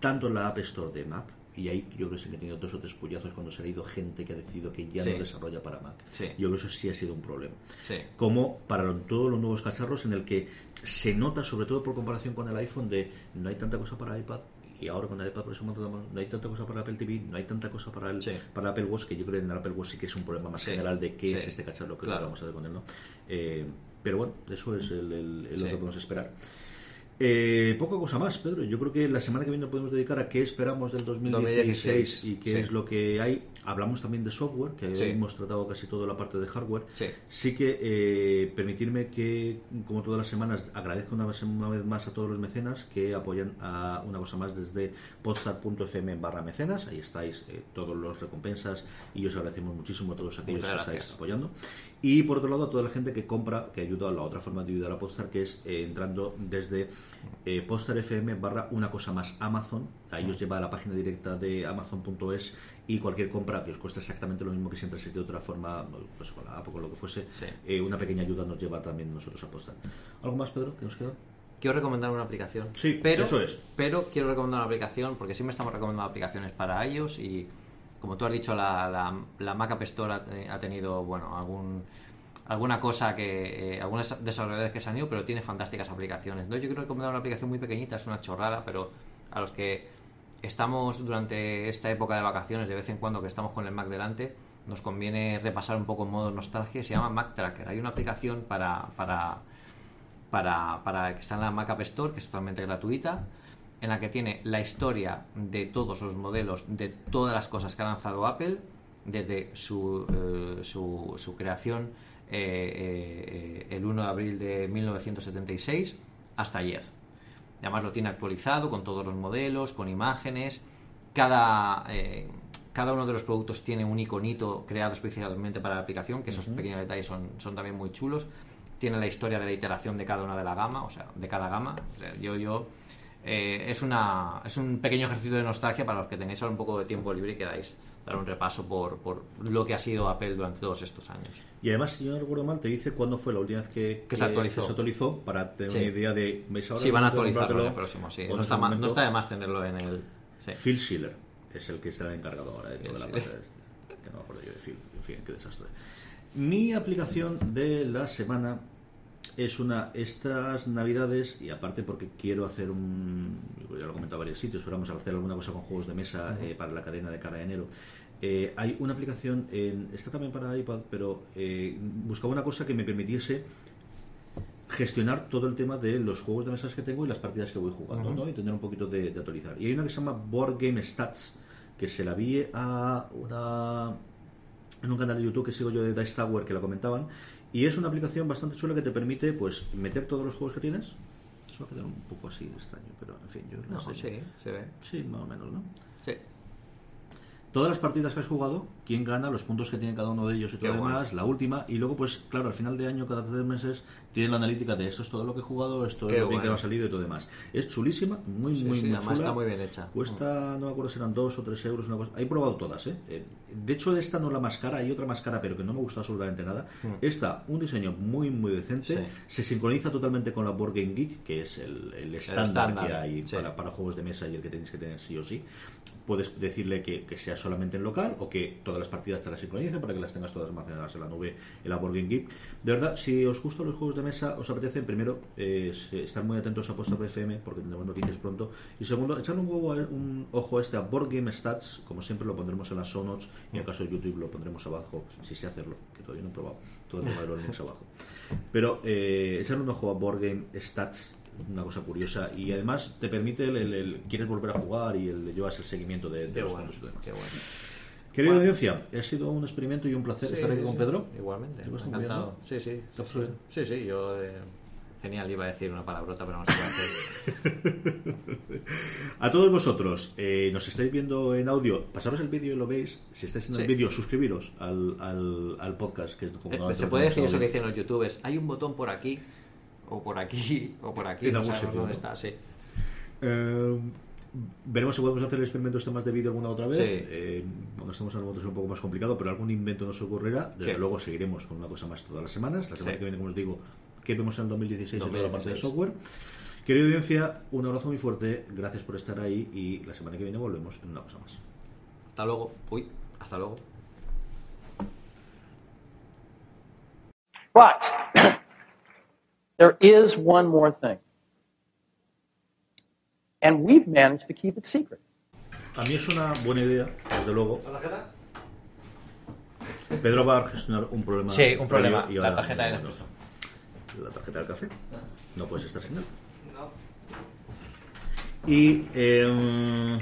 tanto en la App Store de Mac, y ahí yo creo que sí que he tenido dos o tres puñazos cuando se ha ido gente que ha decidido que ya Sí. no desarrolla para Mac. Sí. Yo creo que eso sí ha sido un problema. Sí. Como para todos los nuevos cacharros en el que se nota, sobre todo por comparación con el iPhone, de no hay tanta cosa para iPad. Y ahora con el iPad por eso no hay tanta cosa para Apple TV, no hay tanta cosa para el Sí. para Apple Watch, que yo creo que en el Apple Watch sí que es un problema más Sí. general de qué Sí. es este cacharro que Claro. vamos a hacer con él, ¿no? Eh, pero bueno, eso es el, el- el lo que podemos esperar. Eh, poca cosa más, Pedro. Yo creo que la semana que viene nos podemos dedicar a qué esperamos del 2016, 2016, y qué sí. es lo que hay. Hablamos también de software, que Sí. hemos tratado casi toda la parte de hardware. Sí. que eh, permitirme que, como todas las semanas, agradezco una vez, una vez más a todos los mecenas que apoyan a una cosa más desde podstar.fm barra mecenas. Ahí estáis eh, todos los recompensas y os agradecemos muchísimo a todos aquellos que estáis apoyando. Y por otro lado, a toda la gente que compra, que ayuda a la otra forma de ayudar a Podstar, que es eh, entrando desde eh, podstar.fm barra una cosa más Amazon. Ahí os lleva a la página directa de amazon.es y cualquier compra que os cuesta exactamente lo mismo que siempre se de otra forma, pues con la app o con lo que fuese, Sí. eh, una pequeña ayuda nos lleva también nosotros a Podstar. ¿Algo más, Pedro, que nos queda? Quiero recomendar una aplicación. Sí, pero, eso es. Pero quiero recomendar una aplicación porque siempre estamos recomendando aplicaciones para iOS y, como tú has dicho, la, la, la Mac Store ha, te- ha tenido, bueno, algún alguna cosa que eh, algunos desarrolladores que se han ido pero tiene fantásticas aplicaciones Entonces yo quiero recomendar una aplicación muy pequeñita es una chorrada pero a los que estamos durante esta época de vacaciones, de vez en cuando que estamos con el Mac delante, nos conviene repasar un poco en modo nostalgia, se llama Mac Tracker. Hay una aplicación para, para, para, para que está en la Mac App Store, que es totalmente gratuita, en la que tiene la historia de todos los modelos, de todas las cosas que ha lanzado Apple, desde su, eh, su, su creación eh, eh, el 1 de abril de 1976 hasta ayer. Además lo tiene actualizado con todos los modelos, con imágenes. Cada, eh, cada uno de los productos tiene un iconito creado especialmente para la aplicación, que esos pequeños detalles son, son también muy chulos. Tiene la historia de la iteración de cada una de la gama, o sea, de cada gama. O sea, yo, yo eh, es, una, es un pequeño ejercicio de nostalgia para los que tenéis ahora un poco de tiempo libre y queráis dar un repaso por, por lo que ha sido Apple durante todos estos años. Y además, si yo no recuerdo mal, te dice cuándo fue la última vez que, Que se actualizó. se actualizó para tener Sí. una idea de. ¿veis ahora Sí, van a actualizarlo en el próximo, sí. No está, no está de más tenerlo en el... sí. Phil Schiller es el que está encargado ahora de toda la Phil parte de este, que no me acuerdo yo de Phil. En fin, qué desastre. Mi aplicación de la semana es una estas navidades y aparte porque quiero hacer un ya lo he comentado en varios sitios pero vamos a hacer alguna cosa con juegos de mesa eh, para la cadena de cara de enero Eh, hay una aplicación en, está también para iPad pero eh, buscaba una cosa que me permitiese gestionar todo el tema de los juegos de mesas que tengo y las partidas que voy jugando, ¿no? Y tener un poquito de, de actualizar. Y hay una que se llama Board Game Stats, que se la vi a una en un canal de YouTube que sigo yo de Dice Tower que la comentaban y es una aplicación bastante chula que te permite pues meter todos los juegos que tienes. Eso va a quedar un poco así extraño, pero en fin, yo No, enseño. sí, se ve. Sí, más o menos, ¿no? Sí. todas las partidas que has jugado, quién gana, los puntos que tiene cada uno de ellos y todo lo demás, la última, y luego, pues claro, al final de año, cada tres meses, tiene la analítica de esto es todo lo que he jugado, esto Qué es lo bien que me ha salido y todo demás. Es chulísima, muy, Sí, muy, sí, muy además chula. está muy bien hecha. Cuesta, no me acuerdo si eran dos o tres euros, una cosa. He probado todas, ¿eh? De hecho, esta no es la más cara, hay otra más cara, pero que no me gusta absolutamente nada. Esta, un diseño muy, muy decente, Mm. Sí. se sincroniza totalmente con la Board Game Geek, que es el, el estándar que estándar, hay sí. para, para juegos de mesa y el que tenéis que tener sí o sí. Puedes decirle que, que sea solamente en local o que todas las partidas te las sincronicen para que las tengas todas almacenadas en la nube en la Board Game Geek. De verdad, si os gustan los juegos de mesa, os apetece, primero, eh, estar muy atentos a Posta FM porque tendremos noticias pronto. Y segundo, echarle un, huevo un ojo a este a Board Game Stats, como siempre lo pondremos en las show notes y en el caso de YouTube lo pondremos abajo, si sé hacerlo, que todavía no he probado. Todo el tema de los links abajo. Pero eh, echarle un ojo a Board Game Stats una cosa curiosa y además te permite el, el- el- quieres volver a jugar y el llevas el seguimiento de, de Qué los bueno, y demás. qué bueno. Querida audiencia, ha sido un experimento y un placer Sí, estar aquí sí, con. Pedro. Igualmente, ¿Te me encantado. Sí, sí. Sí, sí, yo... eh, Genial, iba a decir una palabrota, pero no se puede hacer. A todos vosotros, eh, nos estáis viendo en audio, pasaros el vídeo y lo veis. Si estáis en el vídeo, suscribiros al, al, al podcast. Que es como Eh, se puede decir eso que dicen los youtubers. Hay un botón por aquí, o por aquí, o por aquí. En no sabemos sitio, dónde ¿no? está, sí. Eh, veremos si podemos hacer el experimento este más de vídeo alguna otra vez. Sí. Eh, cuando estemos en remoto es un poco más complicado, pero algún invento nos ocurrirá. Desde Sí. luego seguiremos con una cosa más todas las semanas. La semana Sí. que viene, como os digo, que vemos en el 2016 en toda la parte de 2016. software. Querida audiencia, un abrazo muy fuerte. Gracias por estar ahí y la semana que viene volvemos en una cosa más. Hasta luego. Uy, hasta luego. But there is one more thing. And we've managed to keep it secret. A mí es una buena idea, desde luego. Pedro va a gestionar un problema. Sí, un problema. y La tarjeta de. La tarjeta del café. No puedes estar sin él. Y eh,